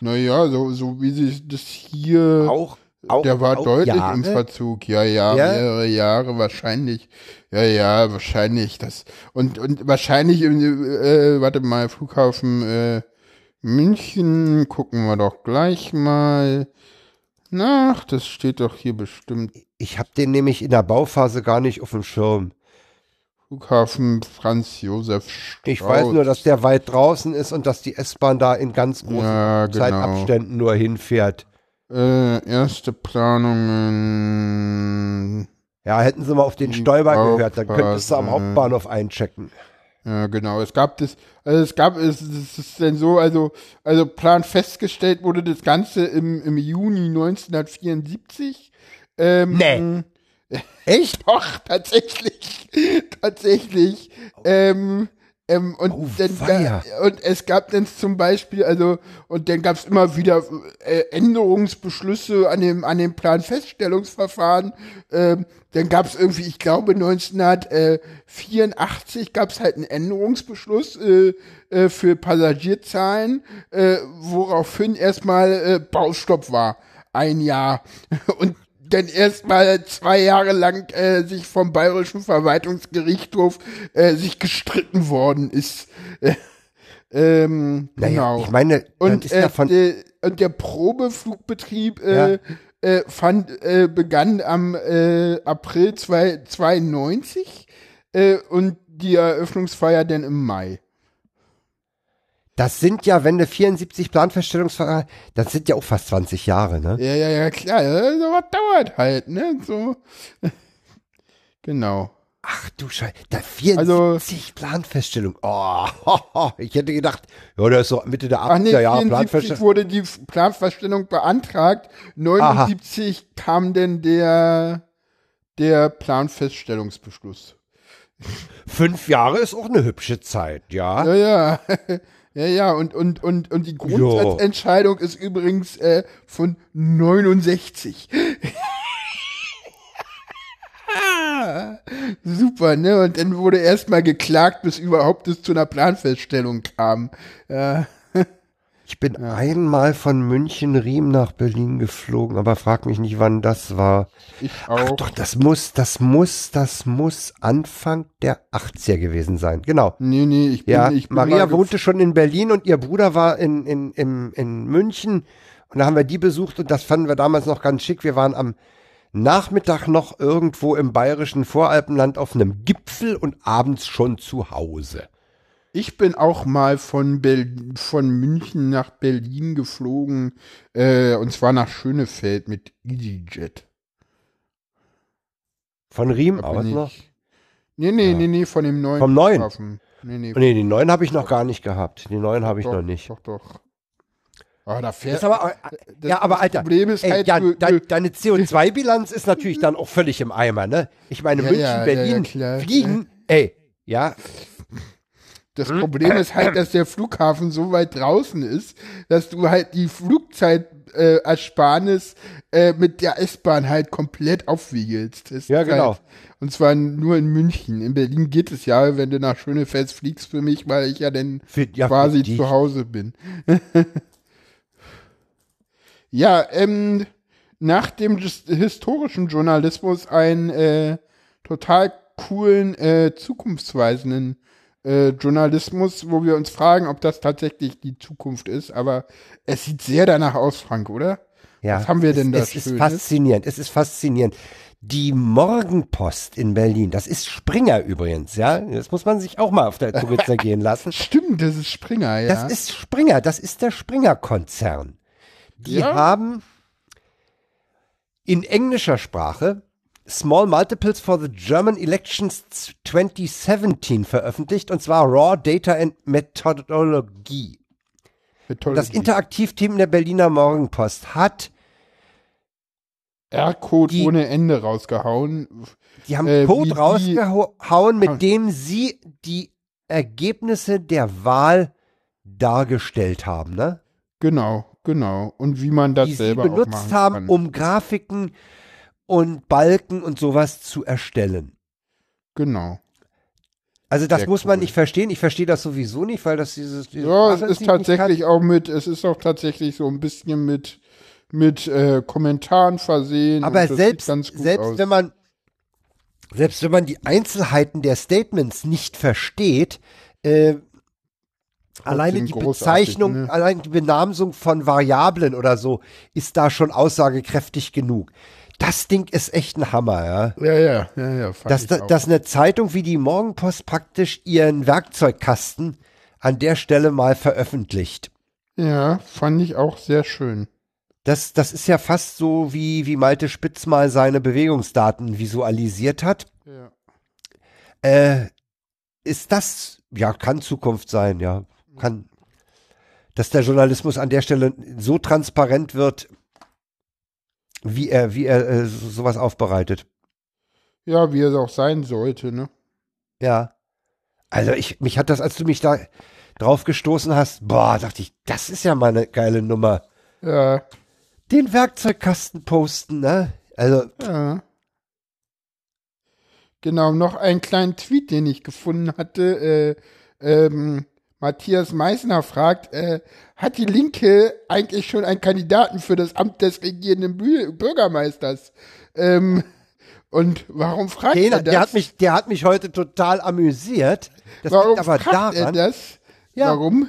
Naja, so, so wie sich das hier, Auch, auch der war auch deutlich Jahre? im Verzug. Ja, ja, Ja? mehrere Jahre wahrscheinlich. Ja, ja, wahrscheinlich. Das und und wahrscheinlich im, äh, warte mal, Flughafen äh, München gucken wir doch gleich mal nach. Das steht doch hier bestimmt. Ich habe den nämlich in der Bauphase gar nicht auf dem Schirm. Flughafen Franz Josef Strauß. Ich weiß nur, dass der weit draußen ist und dass die S-Bahn da in ganz großen ja, genau. Zeitabständen nur hinfährt. Äh, erste Planungen. Ja, hätten sie mal auf den Die Stolper gehört, dann könntest du am Bauphase. Hauptbahnhof einchecken. Ja, genau. Es gab das, also es gab, es, es ist denn so, also, also Plan festgestellt wurde das Ganze im, im Juni 1974. Ähm, Nee. [LAUGHS] Echt? Doch, tatsächlich, [LAUGHS] tatsächlich. Ähm, Ähm, und, Oh, dann, und es gab dann zum Beispiel, also, und dann gab es immer wieder äh, Änderungsbeschlüsse an dem, an dem Planfeststellungsverfahren. Ähm, dann gab es irgendwie, ich glaube 1984 gab es halt einen Änderungsbeschluss äh, äh, für Passagierzahlen, äh, woraufhin erstmal äh, Baustopp war. Ein Jahr. [LAUGHS] Und dann erstmal zwei Jahre lang äh, sich vom Bayerischen Verwaltungsgerichtshof äh, sich gestritten worden ist. Äh, ähm, Naja, genau. ich meine, und, ist äh, ja von, der, und der Probeflugbetrieb äh, äh, fand, äh, begann am äh, April 1992 äh, und die Eröffnungsfeier dann im Mai. Das sind ja, wenn du 74 Planfeststellungsverfahren, das sind ja auch fast 20 Jahre, ne? Ja, ja, ja, klar, ja, sowas dauert halt, ne? So. [LAUGHS] genau. Ach du Scheiße, da 74 Also- Planfeststellung. Oh, [LAUGHS] ich hätte gedacht, ja, das ist so Mitte der 80er Ach nee, Jahre 74 Planfeststellung. wurde die Planfeststellung beantragt. 79 kam denn der, der Planfeststellungsbeschluss. Fünf Jahre ist auch eine hübsche Zeit, ja. Ja, ja. Ja, ja, und, und, und, und die Grundsatzentscheidung ist übrigens äh, von 69. [LAUGHS] Super, ne? Und dann wurde erstmal geklagt, bis überhaupt es zu einer Planfeststellung kam. Ja, Ich bin einmal von München Riem nach Berlin geflogen, aber frag mich nicht, wann das war. ich Ach auch. doch, das muss, das muss, das muss Anfang der 80er gewesen sein. Genau. Nee, nee, ich bin, Ja, ich bin Maria wohnte schon in Berlin und ihr Bruder war in, in, in, in München. Und da haben wir die besucht und das fanden wir damals noch ganz schick. Wir waren am Nachmittag noch irgendwo im bayerischen Voralpenland auf einem Gipfel und abends schon zu Hause. Ich bin auch mal von, Bel von München nach Berlin geflogen, äh, und zwar nach Schönefeld mit EasyJet. Von Riem aus bin noch? Nee, nee, nee, nee, von dem neuen Vom neuen? Flughafen. Nee, nee, Nee, die neuen habe ich noch gar nicht gehabt. Die neuen habe ich doch, noch nicht. Doch, doch. Ah, da Das fährt, ist aber, das, ja, aber das Alter, Problem ist ey, halt, Jan, du, de, deine CO2-Bilanz ist natürlich dann auch völlig im Eimer, ne? Ich meine, Ja, München, ja, ja, Berlin, ja, fliegen, ey, ja, das Problem ist halt, dass der Flughafen so weit draußen ist, dass du halt die Flugzeit äh, Ersparnis äh, mit der S-Bahn halt komplett aufwiegelst. Das Ja, ist genau. Halt, und zwar nur in München. In Berlin geht es ja, wenn du nach Schönefeld fliegst für mich, weil ich ja dann für, ja, quasi zu Hause bin. [LAUGHS] ja, ähm, nach dem his- historischen Journalismus einen äh, total coolen, äh, zukunftsweisenden äh, Journalismus, wo wir uns fragen, ob das tatsächlich die Zukunft ist. Aber es sieht sehr danach aus, Frank, oder? Ja, Was haben wir es, denn da Es ist Schönes? faszinierend, es ist faszinierend. Die Morgenpost in Berlin, das ist Springer übrigens, ja, das muss man sich auch mal auf der Zunge zergehen [LAUGHS] lassen. Stimmt, das ist Springer, ja. Das ist Springer, das ist der Springer-Konzern. Die Ja. haben in englischer Sprache Small Multiples for the German Elections 2017 veröffentlicht, und zwar Raw Data and Methodology. Toll. Das Interaktivteam der Berliner Morgenpost hat, R-Code ohne Ende rausgehauen. die haben Äh, Code rausgehauen, mit Ah. dem sie die Ergebnisse der Wahl dargestellt haben, ne? Genau, genau. Und wie man das die sie selber auch benutzt haben, kann. um Grafiken und Balken und sowas zu erstellen. Genau. Also das Sehr muss man cool. nicht verstehen. Ich verstehe das sowieso nicht, weil das dieses, dieses Ja, es ist tatsächlich auch mit, es ist auch tatsächlich so ein bisschen mit, mit äh, Kommentaren versehen. Aber selbst, selbst aus. wenn man selbst wenn man die Einzelheiten der Statements nicht versteht, äh, alleine die Bezeichnung, ne? allein die Benamsung von Variablen oder so ist da schon aussagekräftig genug. Das Ding ist echt ein Hammer, ja. Ja, ja, ja, ja. dass, dass eine Zeitung wie die Morgenpost praktisch ihren Werkzeugkasten an der Stelle mal veröffentlicht. ja, fand ich auch sehr schön. Das, das ist ja fast so, wie, wie Malte Spitz mal seine Bewegungsdaten visualisiert hat. Ja. Äh, ist das, ja, kann Zukunft sein, ja. Kann, dass der Journalismus an der Stelle so transparent wird, wie er, wie er äh, so- sowas aufbereitet. ja, wie es auch sein sollte, ne? Ja. Also ich, mich hat das, als du mich da drauf gestoßen hast, boah, dachte ich, das ist ja mal eine geile Nummer. Ja, Den Werkzeugkasten posten, ne? Also, ja. Genau, noch einen kleinen Tweet, den ich gefunden hatte. Äh, ähm, Matthias Meissner fragt, äh, hat die Linke eigentlich schon einen Kandidaten für das Amt des regierenden Bü Bürgermeisters? Ähm, und warum fragt den, er das? der, hat mich, der hat mich heute total amüsiert. Das warum liegt aber fragt er daran, das? Ja. Warum?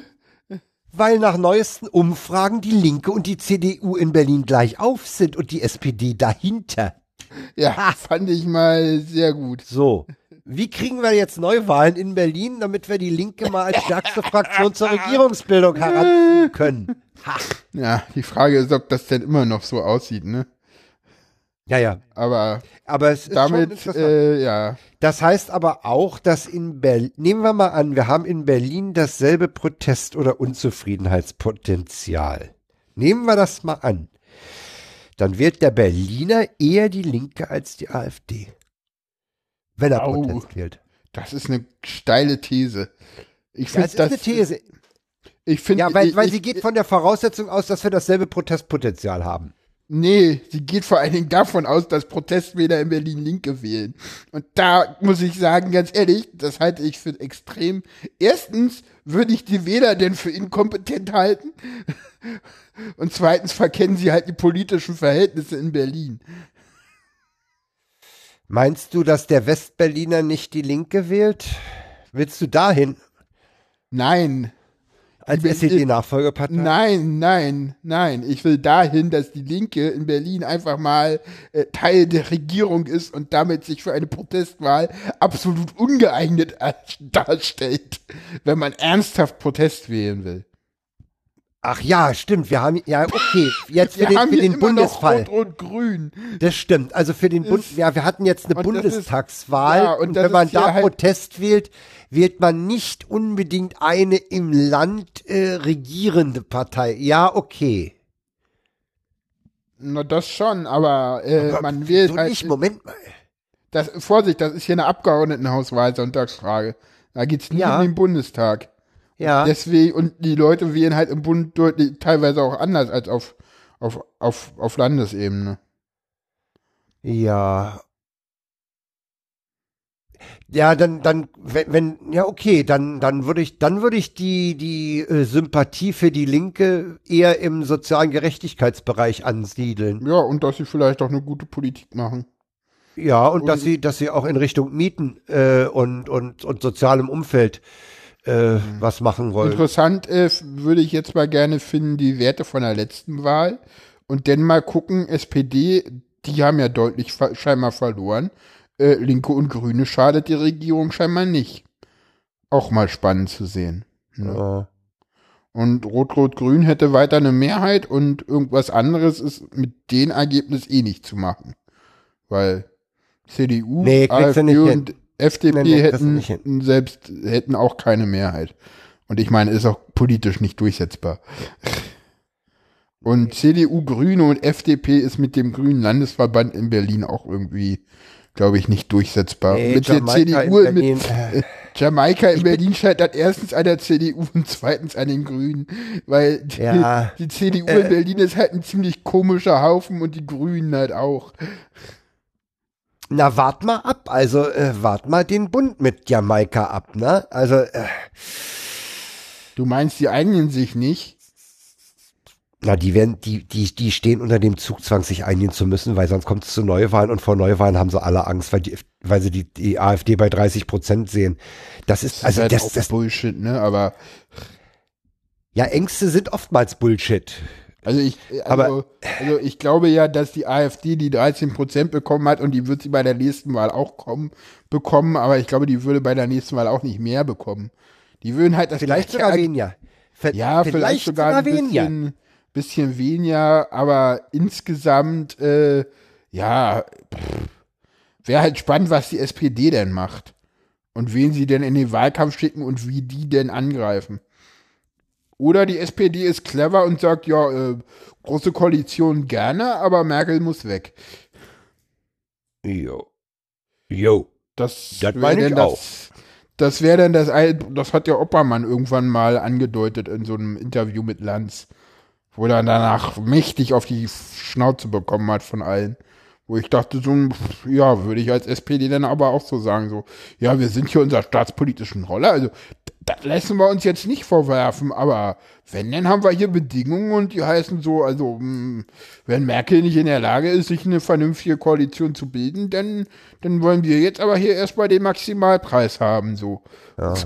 weil nach neuesten Umfragen die Linke und die CDU in Berlin gleich auf sind und die SPD dahinter. Ja, fand ich mal sehr gut. So. Wie kriegen wir jetzt Neuwahlen in Berlin, damit wir die Linke mal als stärkste Fraktion zur Regierungsbildung heranziehen können? Ha. Ja, die Frage ist, ob das denn immer noch so aussieht, ne? Ja, ja. Aber Aber es ist damit, äh, ja, Das heißt aber auch, dass in Berlin, nehmen wir mal an, wir haben in Berlin dasselbe Protest- oder Unzufriedenheitspotenzial. Nehmen wir das mal an. Dann wird der Berliner eher die Linke als die AfD. Wenn er Au. Protest wählt. das ist eine steile These. Ich Ja, finde es ist eine These. Ich finde, Ja, weil, ich, weil ich, sie geht von der Voraussetzung aus, dass wir dasselbe Protestpotenzial haben. Nee, sie geht vor allen Dingen davon aus, dass Protestwähler in Berlin Linke wählen. Und da muss ich sagen, ganz ehrlich, das halte ich für extrem. Erstens würde ich die Wähler denn für inkompetent halten. Und zweitens verkennen sie halt die politischen Verhältnisse in Berlin. Meinst du, dass der Westberliner nicht die Linke wählt? Willst du dahin Nein, als Die- SED-Nachfolgepartei? Nein, nein, nein. Ich will dahin, dass die Linke in Berlin einfach mal äh, Teil der Regierung ist und damit sich für eine Protestwahl absolut ungeeignet äh, darstellt, wenn man ernsthaft Protest wählen will. Ach ja, stimmt. Wir haben ja okay. [LAUGHS] Jetzt für Wir den, haben für den immer noch Bundesfall. Rot und Grün. Das stimmt. Also für den Bund. Ist- Ja, wir hatten jetzt eine und das ist- Bundestagswahl ja, und und, wenn man da halt- Protest wählt, wählt man nicht unbedingt eine im Land äh, regierende Partei. Ja, okay. Na, das schon, aber, äh, Aber man wählt so halt. nicht. Moment mal. Das, Vorsicht, das ist hier eine Abgeordnetenhauswahl, Sonntagsfrage. Da geht's nicht Ja. um den Bundestag. Ja. Deswegen, und die Leute wählen halt im Bund deutlich, teilweise auch anders als auf, auf, auf, auf Landesebene. Ja. Ja, dann, dann, wenn, wenn, ja, okay, dann, dann würde ich, dann würde ich die, die äh, Sympathie für die Linke eher im sozialen Gerechtigkeitsbereich ansiedeln. Ja, und dass sie vielleicht auch eine gute Politik machen. Ja, und dass Und- sie, dass sie auch in Richtung Mieten äh, und, und, und sozialem Umfeld äh, was machen wollen. Interessant äh, würde ich jetzt mal gerne finden, die Werte von der letzten Wahl. Und dann mal gucken, SPD, die haben ja deutlich scheinbar verloren. Äh, Linke und Grüne schadet die Regierung scheinbar nicht. Auch mal spannend zu sehen. Ne? Ja. Und Rot-Rot-Grün hätte weiter eine Mehrheit und irgendwas anderes ist mit dem Ergebnis eh nicht zu machen. Weil CDU, Nee, AfD nicht hin. FDP Nee, nee, hätten selbst hätten auch keine Mehrheit. Und ich meine, ist auch politisch nicht durchsetzbar. Und CDU, Grüne und FDP ist mit dem Grünen Landesverband in Berlin auch irgendwie, glaube ich, nicht durchsetzbar. Nee, mit Jamaika der in CDU, Berlin, mit, äh, Jamaika in Berlin scheitert erstens an der CDU und zweitens an den Grünen, weil die, Ja, die CDU äh, in Berlin ist halt ein ziemlich komischer Haufen und die Grünen halt auch. Na, wart mal ab. Also, äh, wart mal den Bund mit Jamaika ab, ne? Also, äh, Du meinst, die eignen sich nicht? na, die werden, die, die, die stehen unter dem Zugzwang, sich einigen zu müssen, weil sonst kommt es zu Neuwahlen und vor Neuwahlen haben sie alle Angst, weil die, weil sie die, die AfD bei 30 Prozent sehen. Das ist, Das also, ist halt das, auch das, Bullshit, ne? Aber ja, Ängste sind oftmals Bullshit. Also ich, also, Aber- also ich glaube ja, dass die AfD die 13 Prozent bekommen hat und die wird sie bei der nächsten Wahl auch kommen, bekommen, aber ich glaube, die würde bei der nächsten Wahl auch nicht mehr bekommen. Die würden halt das Vielleicht sogar weniger. Ver- Ja, vielleicht, sogar ein bisschen, bisschen weniger, aber insgesamt, äh, ja, wäre halt spannend, was die SPD denn macht. Und wen sie denn in den Wahlkampf schicken und wie die denn angreifen. Oder die SPD ist clever und sagt, ja, äh, große Koalition gerne, aber Merkel muss weg. Jo. Jo. Das, Das wär meine denn ich das, auch. Das wäre dann das, das hat der Oppermann irgendwann mal angedeutet in so einem Interview mit Lanz, wo er danach mächtig auf die Schnauze bekommen hat von allen. Wo ich dachte, so, pff, ja, würde ich als SPD dann aber auch so sagen, so, ja, wir sind hier unserer staatspolitischen Rolle, also das lassen wir uns jetzt nicht vorwerfen, aber wenn, dann haben wir hier Bedingungen und die heißen so, also, mh, wenn Merkel nicht in der Lage ist, sich eine vernünftige Koalition zu bilden, dann, dann wollen wir jetzt aber hier erstmal den Maximalpreis haben, so.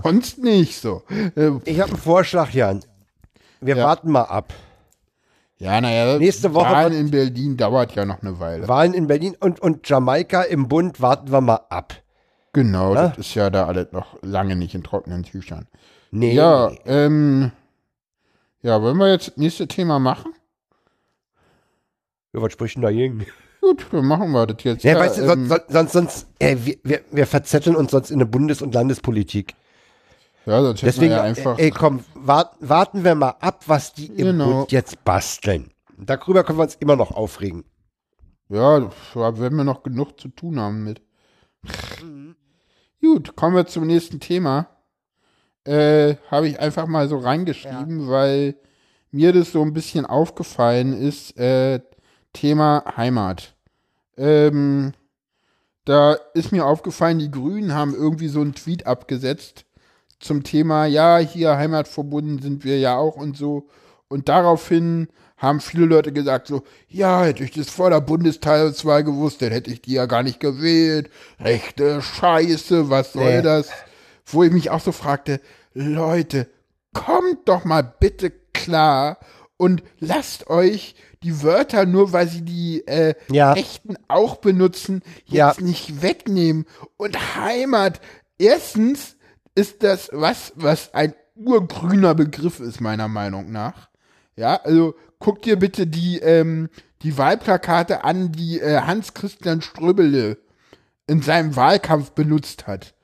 Sonst nicht, so. Äh, Ich habe einen Vorschlag, Jan. Wir Ja. warten mal ab. Ja, naja, Nächste Woche Wahlen in Berlin dauert ja noch eine Weile. Wahlen in Berlin und, und Jamaika im Bund warten wir mal ab. Genau, Na? das ist ja da alles noch lange nicht in trockenen Tüchern. Nee. Ja, ähm, ja, wollen wir jetzt das nächste Thema machen? Ja, was spricht denn dagegen? Gut, dann machen wir das jetzt. Ja, weißt du, ähm, sonst, sonst, sonst äh, wir, wir, wir verzetteln uns sonst in der Bundes- und Landespolitik. Ja, sonst hätten Deswegen, wir ja einfach. ey, komm, wart, warten wir mal ab, was die im Genau. Bund jetzt basteln. Darüber können wir uns immer noch aufregen. ja, da werden wir noch genug zu tun haben mit. Gut, kommen wir zum nächsten Thema. Äh, habe ich einfach mal so reingeschrieben, weil mir das so ein bisschen aufgefallen ist. Äh, Thema Heimat. Ähm, da ist mir aufgefallen, die Grünen haben irgendwie so einen Tweet abgesetzt zum Thema, ja, hier heimatverbunden sind wir ja auch und so. Und daraufhin haben viele Leute gesagt so, ja, hätte ich das vor der Bundestagswahl gewusst, dann hätte ich die ja gar nicht gewählt. Rechte Scheiße, was soll Nee. das? Wo ich mich auch so fragte, Leute, kommt doch mal bitte klar und lasst euch die Wörter, nur weil sie die äh, Ja. Rechten auch benutzen, jetzt Ja. nicht wegnehmen. Und Heimat, erstens ist das was, was ein urgrüner Begriff ist, meiner Meinung nach. Ja, also guck dir bitte die, ähm, die Wahlplakate an, die äh, Hans-Christian Ströbele in seinem Wahlkampf benutzt hat,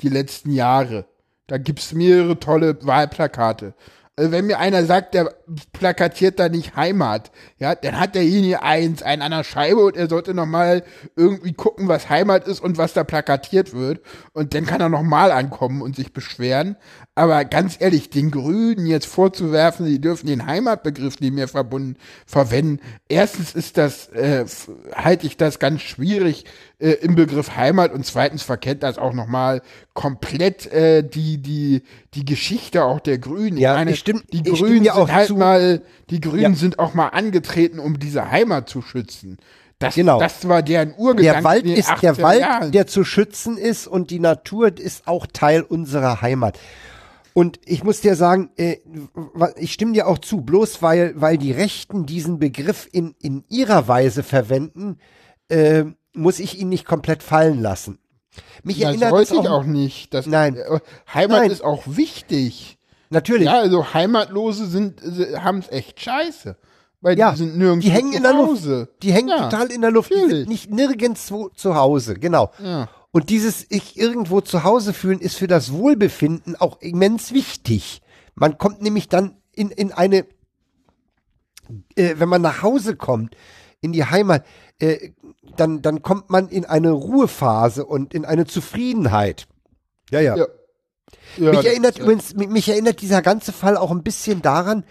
die letzten Jahre. Da gibt's mehrere tolle Wahlplakate. Also wenn mir einer sagt, der plakatiert da nicht Heimat, ja, dann hat derjenige eins, einen an der Scheibe und er sollte nochmal irgendwie gucken, was Heimat ist und was da plakatiert wird. Und dann kann er nochmal ankommen und sich beschweren. Aber ganz ehrlich, den Grünen jetzt vorzuwerfen, sie dürfen den Heimatbegriff nicht mehr verbunden verwenden. Erstens ist das, äh, halte ich das ganz schwierig äh, im Begriff Heimat und zweitens verkennt das auch nochmal komplett äh, die, die, die Geschichte auch der Grünen. Ich Ja, ich die ich stimm Grünen dir auch sind halt zu. mal, die Grünen Ja. sind auch mal angetreten, um diese Heimat zu schützen. Das, Genau. das war deren Urgedanke. Der Wald ist der 80er Wald, Jahren. der zu schützen ist und die Natur ist auch Teil unserer Heimat. Und ich muss dir sagen, äh, ich stimme dir auch zu, bloß weil, weil die Rechten diesen Begriff in, in ihrer Weise verwenden, äh, muss ich ihn nicht komplett fallen lassen. Mich das erinnert wollte es ich auch, auch nicht. Das, Nein. äh, Heimat Nein. ist auch wichtig. natürlich. Ja, also Heimatlose sind, haben es echt scheiße. Weil Ja, die sind nirgends die hängen zu in der Luft. Hause. Die hängen Ja, total in der Luft. Die natürlich. sind nicht nirgendwo zu Hause, genau. Ja. Und dieses ich irgendwo zu Hause fühlen ist für das Wohlbefinden auch immens wichtig. Man kommt nämlich dann in, in eine, äh, wenn man nach Hause kommt, in die Heimat, äh, dann, dann kommt man in eine Ruhephase und in eine Zufriedenheit. Ja, ja. Ja. Ja, mich erinnert ja. übrigens, mich, mich erinnert dieser ganze Fall auch ein bisschen daran,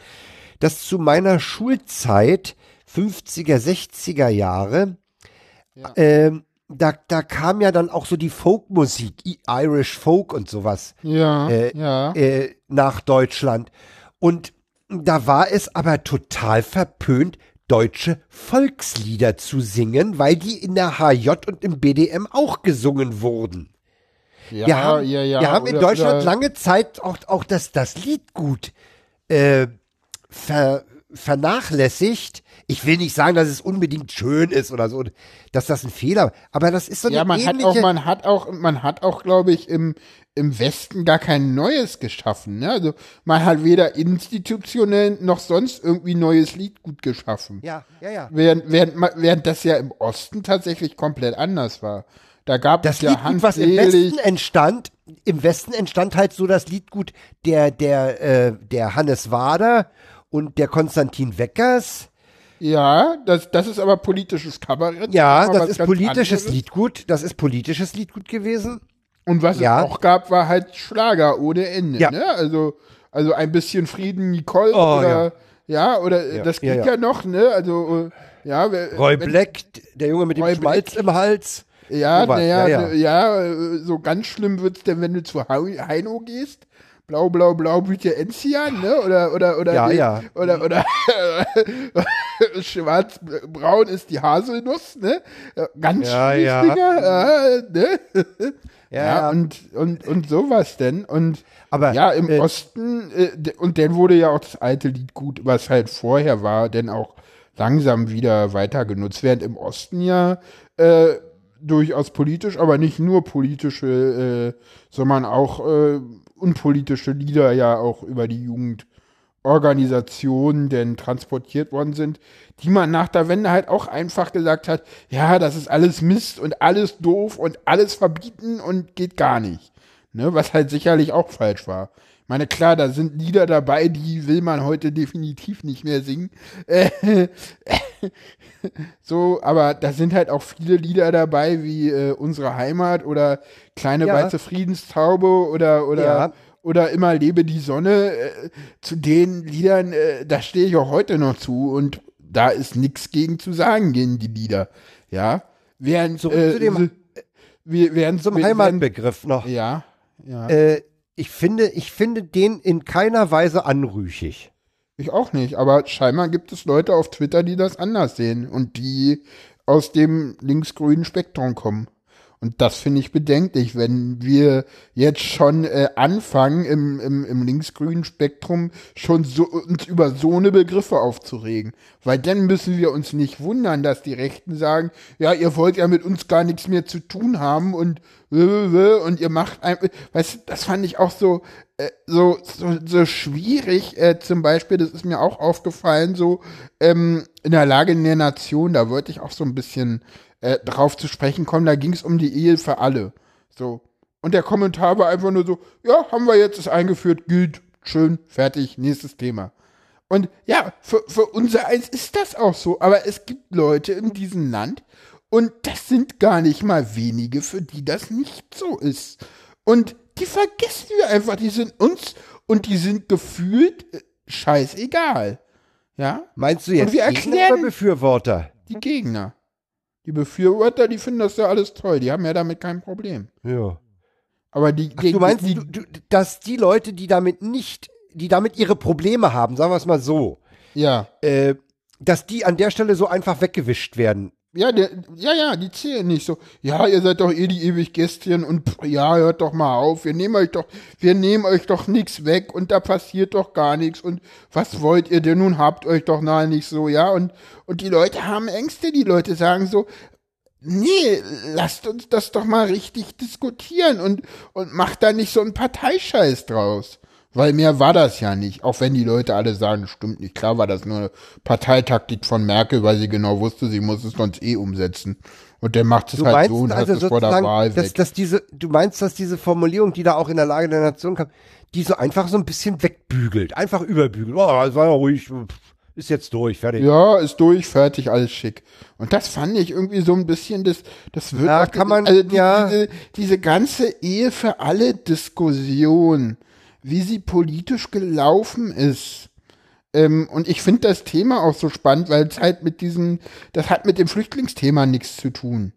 dass zu meiner Schulzeit, 50er, 60er Jahre, Ja. ähm, da, da kam ja dann auch so die Folkmusik, Irish Folk und sowas Ja, äh, ja. äh, nach Deutschland. Und da war es aber total verpönt, deutsche Volkslieder zu singen, weil die in der HJ und im BDM auch gesungen wurden. ja, Wir haben, ja, ja. wir haben in Deutschland lange Zeit auch, auch das, das Liedgut äh, ver, vernachlässigt. Ich will nicht sagen, dass es unbedingt schön ist oder so, dass das ein Fehler, aber das ist so eine Ja, man hat ähnliche, auch, man hat auch, man hat auch, glaube ich, im, im Westen gar kein Neues geschaffen. Ne? Also man hat weder institutionell noch sonst irgendwie neues Liedgut geschaffen. ja, ja, ja. Während, während, während das ja im Osten tatsächlich komplett anders war. Da gab Das es ja Liedgut, was im Westen entstand, im Westen entstand halt so das Liedgut der, der, äh, der Hannes Wader und der Konstantin Weckers. Ja, das, das ist aber politisches Kabarett. Ja, das was ist politisches anderes. Liedgut. Das ist politisches Liedgut gewesen. Und was Ja. es auch gab, war halt Schlager ohne Ende. Ja. Ne? Also, also ein bisschen Frieden, Nicole Oh, oder ja, oder Ja, das ja, geht ja. noch, ne? Also äh, ja, Roy wenn- Black, der Junge mit dem Roy Schmalz im Hals. Ja, naja, ja, ja, äh, so ganz schlimm wird's denn, wenn du zu Hei- Heino gehst. Blau, blau, blau Blüte Enzian, ne? Oder, oder, oder, Ja, die- ja. oder, oder, [LAUGHS] schwarz-braun ist die Haselnuss, ne? Äh, Ganz Ja, ja. Dinger, äh, ne? [LAUGHS] Ja, Ja, und, und, und sowas denn. Und Aber, ja, im äh, Osten, äh, und dann wurde ja auch das alte Lied gut, was halt vorher war, denn auch langsam wieder weiter genutzt, während im Osten ja äh, durchaus politisch, aber nicht nur politische, äh, sondern auch äh, unpolitische Lieder ja auch über die Jugendorganisationen denn transportiert worden sind, die man nach der Wende halt auch einfach gesagt hat, ja, das ist alles Mist und alles doof und alles verbieten und geht gar nicht. Ne, was halt sicherlich auch falsch war. Ich meine, klar, da sind Lieder dabei, die will man heute definitiv nicht mehr singen. [LAUGHS] So, aber da sind halt auch viele Lieder dabei, wie äh, Unsere Heimat oder Kleine Ja. weiße Friedenstaube oder, oder, Ja. Oder Immer lebe die Sonne. Äh, zu den Liedern, äh, da stehe ich auch heute noch zu und da ist nichts gegen zu sagen gegen die Lieder. Ja. Während, Zurück äh, zu dem- wir, während, zum während- Heimatbegriff noch. Ja, ja. Äh, ich finde, ich finde den in keiner Weise anrüchig. Ich auch nicht, aber scheinbar gibt es Leute auf Twitter, die das anders sehen und die aus dem linksgrünen Spektrum kommen. Und das finde ich bedenklich, wenn wir jetzt schon äh, anfangen, im, im, im linksgrünen Spektrum schon so, uns über so eine Begriffe aufzuregen. Weil dann müssen wir uns nicht wundern, dass die Rechten sagen, ja, ihr wollt ja mit uns gar nichts mehr zu tun haben und und ihr macht ein, weißt du, das fand ich auch so, äh, so, so, so schwierig, äh, zum Beispiel, das ist mir auch aufgefallen, so ähm, in der Lage in der Nation, da wollte ich auch so ein bisschen äh, drauf zu sprechen kommen, da ging es um die Ehe für alle. So. Und der Kommentar war einfach nur so, ja, haben wir jetzt es eingeführt, gilt, schön, fertig, nächstes Thema. Und ja, für, für unser eins ist das auch so, aber es gibt Leute in diesem Land und das sind gar nicht mal wenige, für die das nicht so ist. Und die vergessen wir einfach, die sind uns und die sind gefühlt äh, scheißegal. Ja? Meinst du jetzt Und wir Gegner erklären- oder Befürworter? Die Gegner. Die Befürworter, die finden das ja alles toll, die haben ja damit kein Problem. Ja. Aber die Ach, du meinst, die, du, du, dass die Leute, die damit nicht, die damit ihre Probleme haben, sagen wir es mal so, ja. äh, dass die an der Stelle so einfach weggewischt werden. Ja, der, ja, ja, die zählen nicht so. Ja, ihr seid doch eh die ewig Gästchen und pff, ja, hört doch mal auf. Wir nehmen euch doch, wir nehmen euch doch nichts weg und da passiert doch gar nichts. Und was wollt ihr denn nun? Habt euch doch nahe nicht so, ja? Und, und die Leute haben Ängste. Die Leute sagen so, nee, lasst uns das doch mal richtig diskutieren und, und macht da nicht so einen Parteischeiß draus. Weil mehr war das ja nicht, auch wenn die Leute alle sagen, stimmt nicht. Klar war das nur eine Parteitaktik von Merkel, weil sie genau wusste, sie muss es sonst eh umsetzen. Und der macht es Du halt meinst so und also hat es vor der Wahl dass, weg. dass diese, du meinst, dass diese Formulierung, die da auch in der Lage der Nation kam, die so einfach so ein bisschen wegbügelt, einfach überbügelt. Oh, das war ja ruhig, ist jetzt durch, fertig. Ja, ist durch, fertig, alles schick. Und das fand ich irgendwie so ein bisschen, das, das wird Ja, auch- kann man- also die, ja. diese, diese ganze Ehe für alle Diskussion, wie sie politisch gelaufen ist. Ähm, und ich finde das Thema auch so spannend, weil es halt mit diesem, das hat mit dem Flüchtlingsthema nichts zu tun.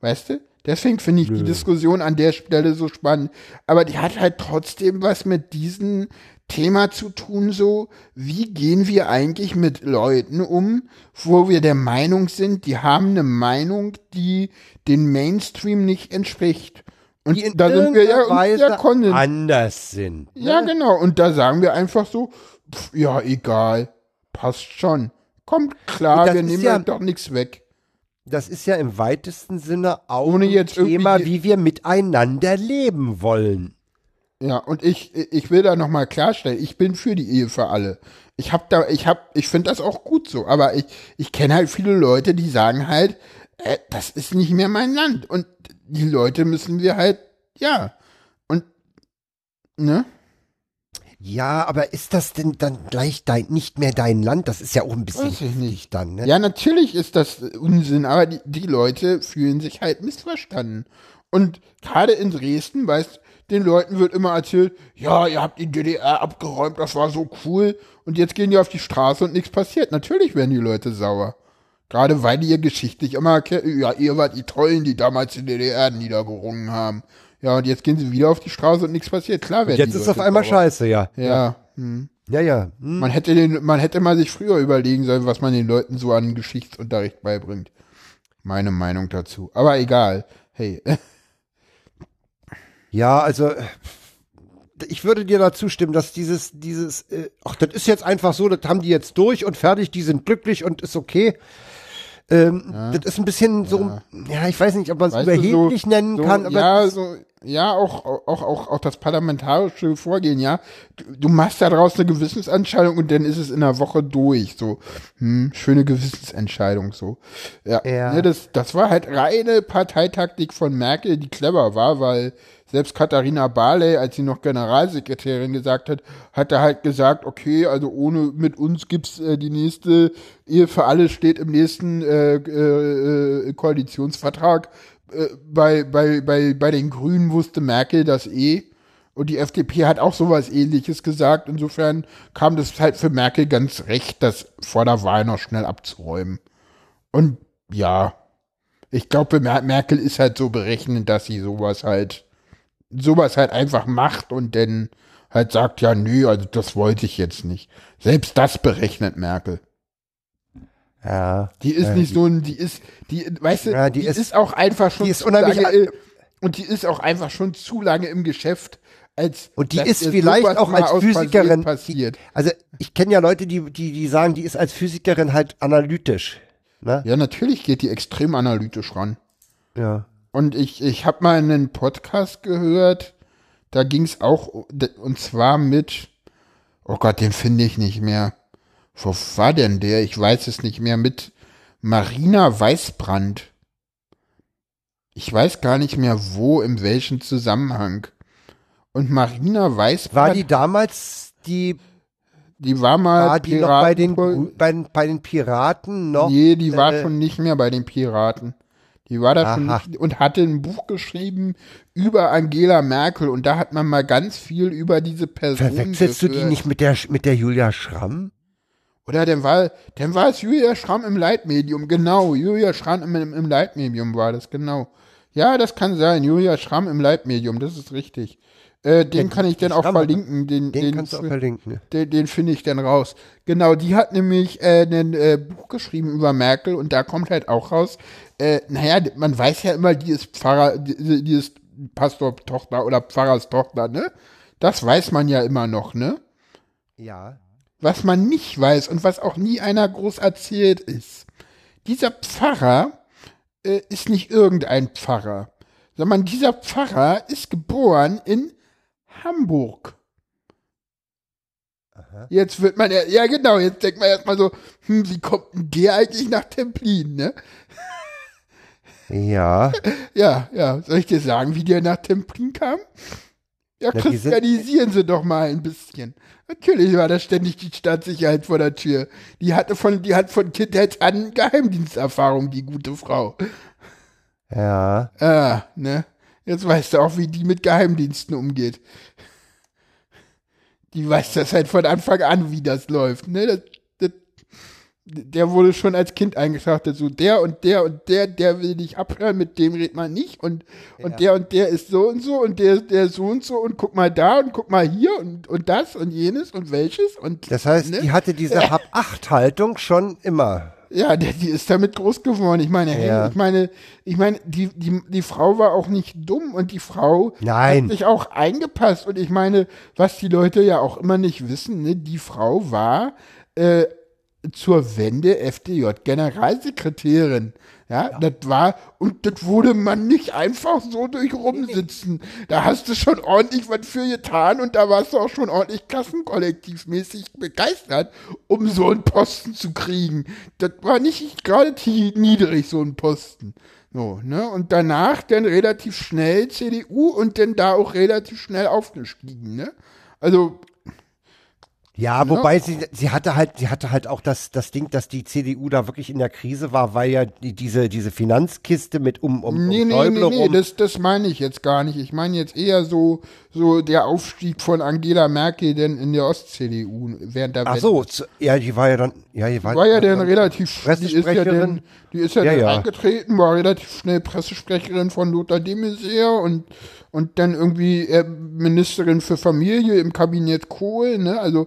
Weißt du? Deswegen finde ich die Diskussion an der Stelle so spannend. Aber die hat halt trotzdem was mit diesem Thema zu tun, so, wie gehen wir eigentlich mit Leuten um, wo wir der Meinung sind, die haben eine Meinung, die den Mainstream nicht entspricht. Und Die in da sind wir ja uns ja anders sind. Ja, genau. Und da sagen wir einfach so, pf, ja, egal, passt schon. Kommt klar, wir nehmen ja- euch doch nichts weg. Das ist ja im weitesten Sinne auch Ohne ein Thema, wie wir miteinander leben wollen. Ja, und ich, ich will da nochmal klarstellen, ich bin für die Ehe für alle. Ich hab da, ich hab, ich finde das auch gut so, aber ich, ich kenne halt viele Leute, die sagen halt, äh, das ist nicht mehr mein Land. Und die Leute müssen wir halt, ja. Und, ne? Ja, aber ist das denn dann gleich dein, nicht mehr dein Land? Das ist ja auch ein bisschen Weiß ich nicht. dann, ne? Ja, natürlich ist das Unsinn, aber die, die Leute fühlen sich halt missverstanden. Und gerade in Dresden, weißt den Leuten wird immer erzählt, ja, ihr habt die DDR abgeräumt, das war so cool. Und jetzt gehen die auf die Straße und nichts passiert. Natürlich werden die Leute sauer. Gerade weil die ihr geschichtlich immer, ja, ihr wart die Tollen, die damals die DDR niedergerungen haben. Ja, und jetzt gehen sie wieder auf die Straße und nichts passiert. Klar werden Jetzt ist auf einmal sauer. scheiße, ja. Ja. Hm. Ja, ja. Hm. Man hätte den, man hätte mal sich früher überlegen sollen, was man den Leuten so an Geschichtsunterricht beibringt. Meine Meinung dazu. Aber egal. Hey. [LAUGHS] Ja, also ich würde dir dazu stimmen, dass dieses, dieses, äh, ach, das ist jetzt einfach so, das haben die jetzt durch und fertig, die sind glücklich und ist okay. Ähm, Das ist ein bisschen so, ja, ich weiß nicht, ob man es überheblich so- nennen so, kann, aber ja, so, ja, auch, auch, auch, auch das parlamentarische Vorgehen, ja. Du, du machst daraus eine Gewissensentscheidung und dann ist es in einer Woche durch, so. Hm, schöne Gewissensentscheidung, so. Ja, Ja. Ne, das, das war halt reine Parteitaktik von Merkel, die clever war, weil selbst Katharina Barley, als sie noch Generalsekretärin gesagt hat, hat er halt gesagt, okay, also ohne, mit uns gibt's äh, die nächste Ehe für alle steht im nächsten äh, äh, äh, Koalitionsvertrag. Äh, bei, bei, bei, bei den Grünen wusste Merkel das eh. Und die FDP hat auch sowas ähnliches gesagt. Insofern kam das halt für Merkel ganz recht, das vor der Wahl noch schnell abzuräumen. Und ja, ich glaube, Mer Merkel ist halt so berechnend, dass sie sowas halt, sowas halt einfach macht und dann halt sagt, ja, nö, also das wollte ich jetzt nicht. Selbst das berechnet Merkel. ja. Die ist Ja, nicht so ein, die ist, die, weißt du, Ja, die, die ist, ist- auch einfach schon die ist zu unheimlich lange, äh, und die ist auch einfach schon zu lange im Geschäft, als Und die ist vielleicht auch als Physikerin, die, passiert. also ich kenne ja Leute, die, die, die sagen, die ist als Physikerin halt analytisch. Ne? Ja, natürlich geht die extrem analytisch ran. Ja. Und ich, ich habe mal einen Podcast gehört, da ging es auch, und zwar mit, oh Gott, den finde ich nicht mehr. Wo war denn der? Ich weiß es nicht mehr. Mit Marina Weißbrand. Ich weiß gar nicht mehr wo, in welchem Zusammenhang. Und Marina Weißbrand, War die damals die, die war mal war die noch bei den, Piraten- bei, bei den Piraten noch? Nee, die war äh, schon nicht mehr bei den Piraten. Die war da schon und hatte ein Buch geschrieben über Angela Merkel und da hat man mal ganz viel über diese Person Verwechselst du die nicht mit der, mit der Julia Schramm? Oder dann war, dann war es Julia Schramm im Leitmedium, genau. Julia Schramm im, im Leitmedium war das, genau. Ja, das kann sein. Julia Schramm im Leitmedium, das ist richtig. Äh, den Ja, kann ich dann auch Schramm- verlinken. Den, Den, kannst du auch verlinken. den, den finde ich dann raus. Genau, die hat nämlich äh, ein äh, Buch geschrieben über Merkel und da kommt halt auch raus, äh, naja, man weiß ja immer, die ist Pfarrer, die, die ist Pastortochter oder Pfarrerstochter, ne? Das weiß man ja immer noch, ne? Ja. Was man nicht weiß und was auch nie einer groß erzählt ist. Dieser Pfarrer äh, ist nicht irgendein Pfarrer, sondern dieser Pfarrer ist geboren in Hamburg. Jetzt wird man, ja, ja genau, jetzt denkt man erstmal so, hm, wie kommt denn der eigentlich nach Templin, ne? Ja. [LAUGHS] Ja, ja, soll ich dir sagen, wie der nach Templin kam? Ja, Na, christianisieren sie doch mal ein bisschen. Natürlich war da ständig die Staatssicherheit vor der Tür. Die hatte von, die hat von Kindheit an Geheimdiensterfahrung, die gute Frau. Ja. Ah, ne? Jetzt weißt du auch, wie die mit Geheimdiensten umgeht. Die weiß das halt von Anfang an, wie das läuft, ne? Das, das, der wurde schon als Kind eingeschachtet, so der und der und der, der will dich abhören, mit dem redet man nicht und, und Ja. der und der ist so und so und der, der so und so und guck mal da und guck mal hier und, und das und jenes und welches und Das heißt, ne? die hatte diese [LAUGHS] Hab-Acht-Haltung schon immer. Ja, der, die ist damit groß geworden. Ich meine, Ja. ich meine, ich meine, die, die, die Frau war auch nicht dumm und die Frau Nein. hat sich auch eingepasst. Und ich meine, was die Leute ja auch immer nicht wissen, ne, die Frau war äh, zur Wende FDJ-Generalsekretärin. Ja, das war, und das wurde man nicht einfach so durch rumsitzen. Da hast du schon ordentlich was für getan und da warst du auch schon ordentlich kassenkollektivmäßig begeistert, um so einen Posten zu kriegen. Das war nicht gerade niedrig, so ein Posten. So, ne? Und danach dann relativ schnell CDU und dann da auch relativ schnell aufgestiegen, ne? Also, Ja, wobei sie, sie hatte halt, sie hatte halt auch das, das Ding, dass die CDU da wirklich in der Krise war, weil ja die, diese, diese Finanzkiste mit um, um, Nee, um nee, nee, nee, das, das meine ich jetzt gar nicht. Ich meine jetzt eher so, so der Aufstieg von Angela Merkel denn in der Ost-CDU während der Ach so, ja, die war ja dann, ja, die war, war ja dann relativ, die ist ja dann, die ist ja, Ja, dann ja. eingetreten, war relativ schnell Pressesprecherin von Lothar de Maizière und, und dann irgendwie äh, Ministerin für Familie im Kabinett Kohl, ne, also,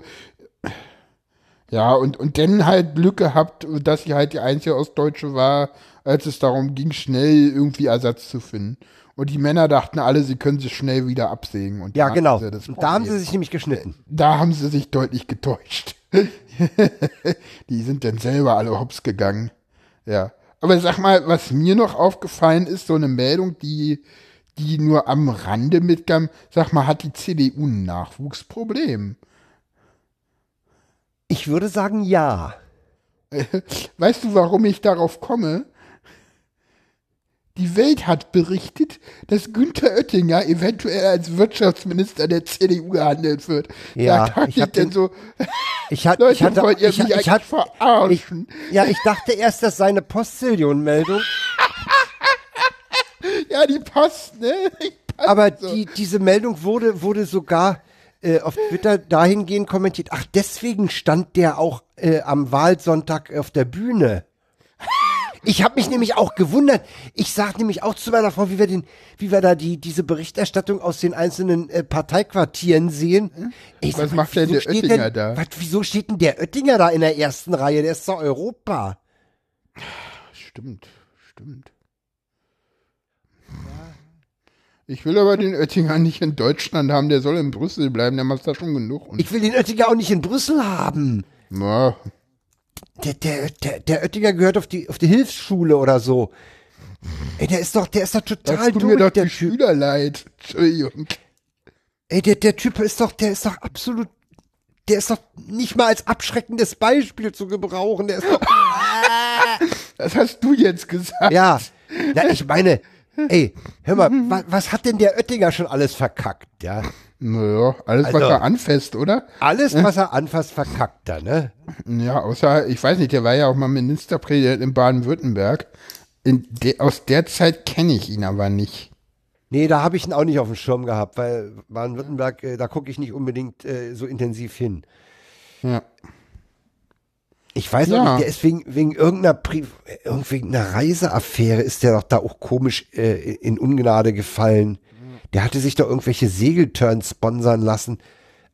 ja, und, und dann halt Glück gehabt, dass sie halt die einzige Ostdeutsche war, als es darum ging, schnell irgendwie Ersatz zu finden. Und die Männer dachten alle, sie können sich schnell wieder absägen. Und ja, genau. Und da haben sie sich nämlich geschnitten. da haben sie sich deutlich getäuscht. [LAUGHS] die sind dann selber alle hops gegangen. Ja. Aber sag mal, was mir noch aufgefallen ist, so eine Meldung, die, die nur am Rande mitkam, sag mal, hat die CDU ein Nachwuchsproblem? Ich würde sagen, ja. [LAUGHS] Weißt du, warum ich darauf komme? Die Welt hat berichtet, dass Günther Oettinger eventuell als Wirtschaftsminister der CDU gehandelt wird. Ja, da ich hab denn den- so, Ich hatte, [LAUGHS] Leute, ich hatte, wollt ihr ich, mich ich, eigentlich hatte, ich, verarschen? ja, ich dachte erst, dass seine Postillon-Meldung, [LAUGHS] Ja, die passt, ne? Die passt aber so. die, diese Meldung wurde, wurde sogar äh, auf Twitter dahingehend kommentiert. Ach, deswegen stand der auch äh, am Wahlsonntag auf der Bühne. Ich habe mich nämlich auch gewundert. Ich sag nämlich auch zu meiner Frau, wie wir den, wie wir da die diese Berichterstattung aus den einzelnen äh, Parteiquartieren sehen. Ich Was sag, macht denn der Oettinger denn, da? Was, wieso steht denn der Oettinger da in der ersten Reihe? Der ist doch Europa. Stimmt, stimmt. Ich will aber den Oettinger nicht in Deutschland haben, der soll in Brüssel bleiben, der macht da schon genug. Und, Ich will den Oettinger auch nicht in Brüssel haben. ja, Der, der, der, der Oettinger gehört auf die, auf die Hilfsschule oder so. Ey, der ist doch, der ist doch total tut durch, mir doch der die Typ. Schüler leid. Entschuldigung. Ey, der, der Typ ist doch, der ist doch absolut, der ist doch nicht mal als abschreckendes Beispiel zu gebrauchen. Der ist doch, [LAUGHS] Das hast du jetzt gesagt. ja. Na, ich meine, ey, hör mal, wa, was hat denn der Oettinger schon alles verkackt, ja? Naja, alles, was Also- er anfasst, oder? Alles, was er anfasst, verkackt er, ne? Ja, außer, ich weiß nicht, der war ja auch mal Ministerpräsident in Baden-Württemberg. De, aus der Zeit kenne ich ihn aber nicht. Nee, da habe ich ihn auch nicht auf dem Schirm gehabt, weil Baden-Württemberg, äh, da gucke ich nicht unbedingt äh, so intensiv hin. Ja. Ich weiß Ja. auch nicht, der ist wegen, wegen irgendeiner, Pri irgendwie einer Reiseaffäre ist der doch da auch komisch äh, in Ungnade gefallen. Der hatte sich doch irgendwelche Segelturns sponsern lassen.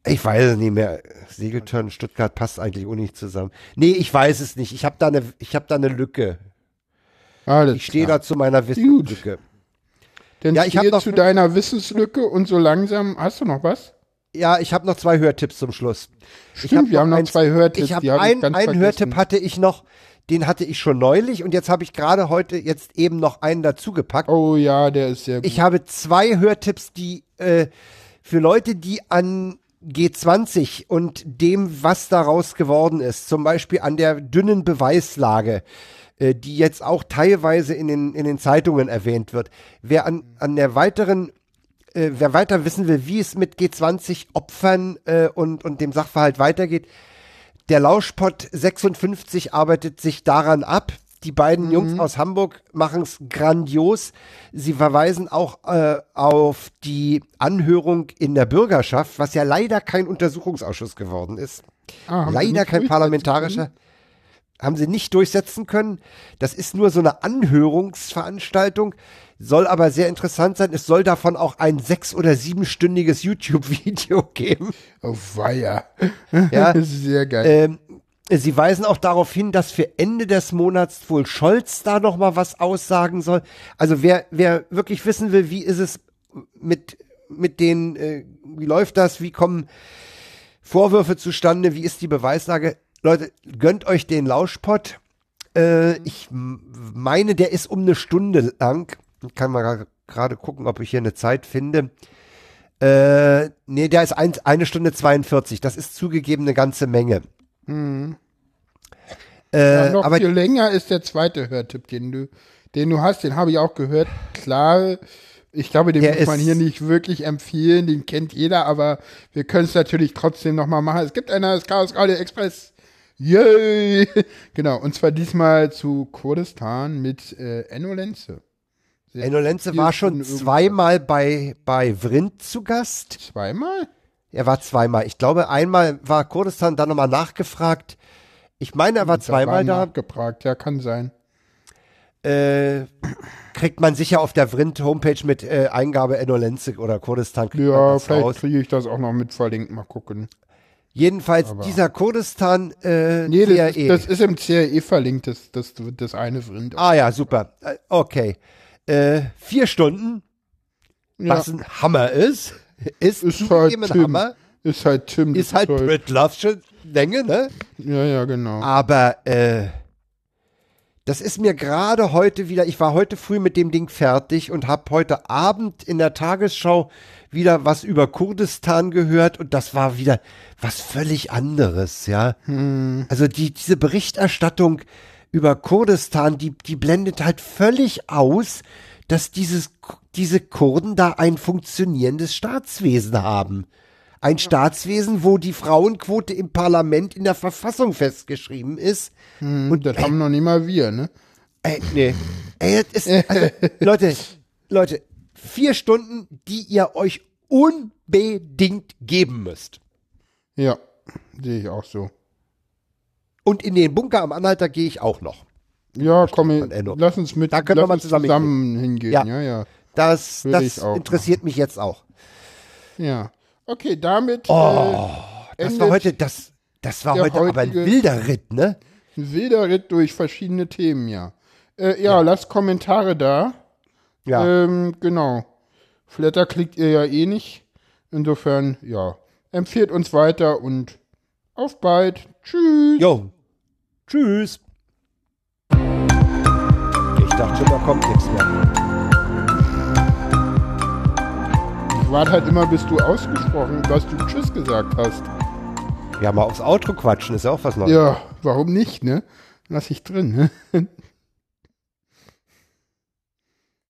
Ich weiß es nicht mehr. Segelturn Stuttgart passt eigentlich auch nicht zusammen. Nee, ich weiß es nicht. Ich habe da eine, ich habe da eine Lücke. Alles Ich stehe da zu meiner Wissenslücke. Dann Ja, ich stehe zu deiner Wissenslücke und so langsam, hast du noch was? Ja, ich habe noch zwei Hörtipps zum Schluss. ich Stimmt, hab wir haben noch eins- zwei Hörtipps, Ich die habe hab ich ein, ganz einen. Hörtipp hatte ich noch, den hatte ich schon neulich und jetzt habe ich gerade heute jetzt eben noch einen dazugepackt. Oh ja, der ist sehr gut. Ich habe zwei Hörtipps, die äh, für Leute, die an G20 und dem, was daraus geworden ist, zum Beispiel an der dünnen Beweislage, äh, die jetzt auch teilweise in den, in den Zeitungen erwähnt wird. Wer an, an der weiteren, äh, wer weiter wissen will, wie es mit G20-Opfern äh, und, und dem Sachverhalt weitergeht, der Lauschpott 56 arbeitet sich daran ab. Die beiden Jungs aus Hamburg machen es grandios. Sie verweisen auch äh, auf die Anhörung in der Bürgerschaft, was ja leider kein Untersuchungsausschuss geworden ist. Ah, leider kein parlamentarischer. Haben sie nicht durchsetzen können. Das ist nur so eine Anhörungsveranstaltung, soll aber sehr interessant sein. Es soll davon auch ein sechs- oder siebenstündiges YouTube-Video [LAUGHS] geben. Oh weia. Ja. [LAUGHS] das ist sehr geil. Ähm, Sie weisen auch darauf hin, dass für Ende des Monats wohl Scholz da noch mal was aussagen soll. Also wer, wer wirklich wissen will, wie ist es mit, mit den, äh, wie läuft das, wie kommen Vorwürfe zustande, wie ist die Beweislage? Leute, gönnt euch den Lauschpott. Äh, ich m- meine, der ist um eine Stunde lang. Kann mal gerade gucken, ob ich hier eine Zeit finde. Äh, nee, der ist ein, eine Stunde 42. Das ist zugegeben eine ganze Menge. Äh, ja, noch aber viel länger ist der zweite Hörtipp, den du, den du hast, den habe ich auch gehört. Klar, Ich glaube, den muss man hier nicht wirklich empfehlen, den kennt jeder, aber wir können es natürlich trotzdem nochmal machen. Es gibt einer, das Chaos Radio Express. Yay! [LAUGHS] Genau, und zwar diesmal zu Kurdistan mit äh, Enno Lenze. Sehr Enno Lenze war schon zweimal bei, bei Vrind zu Gast. Zweimal? Er war zweimal. Ich glaube, einmal war Kurdistan dann nochmal nachgefragt. Ich meine, er war zweimal da. Nachgefragt, ja, kann sein. Äh, kriegt man sicher auf der Vrind-Homepage mit äh, Eingabe Enno Lenze oder Kurdistan Ja, vielleicht kriege ich das auch noch mit verlinkt, mal gucken. Jedenfalls dieser Kurdistan äh, Nee, das, CRE. ist, das ist im CRE verlinkt, das, das, das eine Rind. ah ja, super. Äh, okay. Äh, vier Stunden, ja, was ein Hammer ist. Ist, ist halt ein Tim. Hammer. Ist halt Tim. Ist halt Zeug. Brit Love'sche Länge, ne? Ja, ja, genau. Aber äh, das ist mir gerade heute wieder, ich war heute früh mit dem Ding fertig und habe heute Abend in der Tagesschau wieder was über Kurdistan gehört und das war wieder was völlig anderes, ja. Also die, diese Berichterstattung über Kurdistan, die, die blendet halt völlig aus, dass dieses, diese Kurden da ein funktionierendes Staatswesen haben. Ein Staatswesen, wo die Frauenquote im Parlament in der Verfassung festgeschrieben ist. Und das haben noch nicht mal wir, ne? Ey, nee. Ey, das ist, also, [LAUGHS] Leute, Leute, vier Stunden, die ihr euch unbedingt geben müsst. Ja, sehe ich auch so. Und in den Bunker am Anhalter gehe ich auch noch. Ja, komm, lass uns mit Da können wir mal zusammen zusammen hingehen. Ja. Ja, ja. Das, das interessiert mich jetzt auch. Ja. Okay, damit Oh, äh, Das war heute, das, das war heute aber ein wilder Ritt, ne? ein wilder Ritt durch verschiedene Themen, ja. Äh, ja, lasst Kommentare da. Ja. Ähm, genau. Flatter klickt ihr ja eh nicht. Insofern, ja. Empfehlt uns weiter und auf bald. Tschüss. Jo. Tschüss. Ich dachte schon, da kommt nichts mehr. Ich warte halt immer, bis du ausgesprochen, was du Tschüss gesagt hast. Ja, mal aufs Outro quatschen, ist ja auch was Neues. Ja, warum nicht, ne? Lass ich drin, ne? [LAUGHS]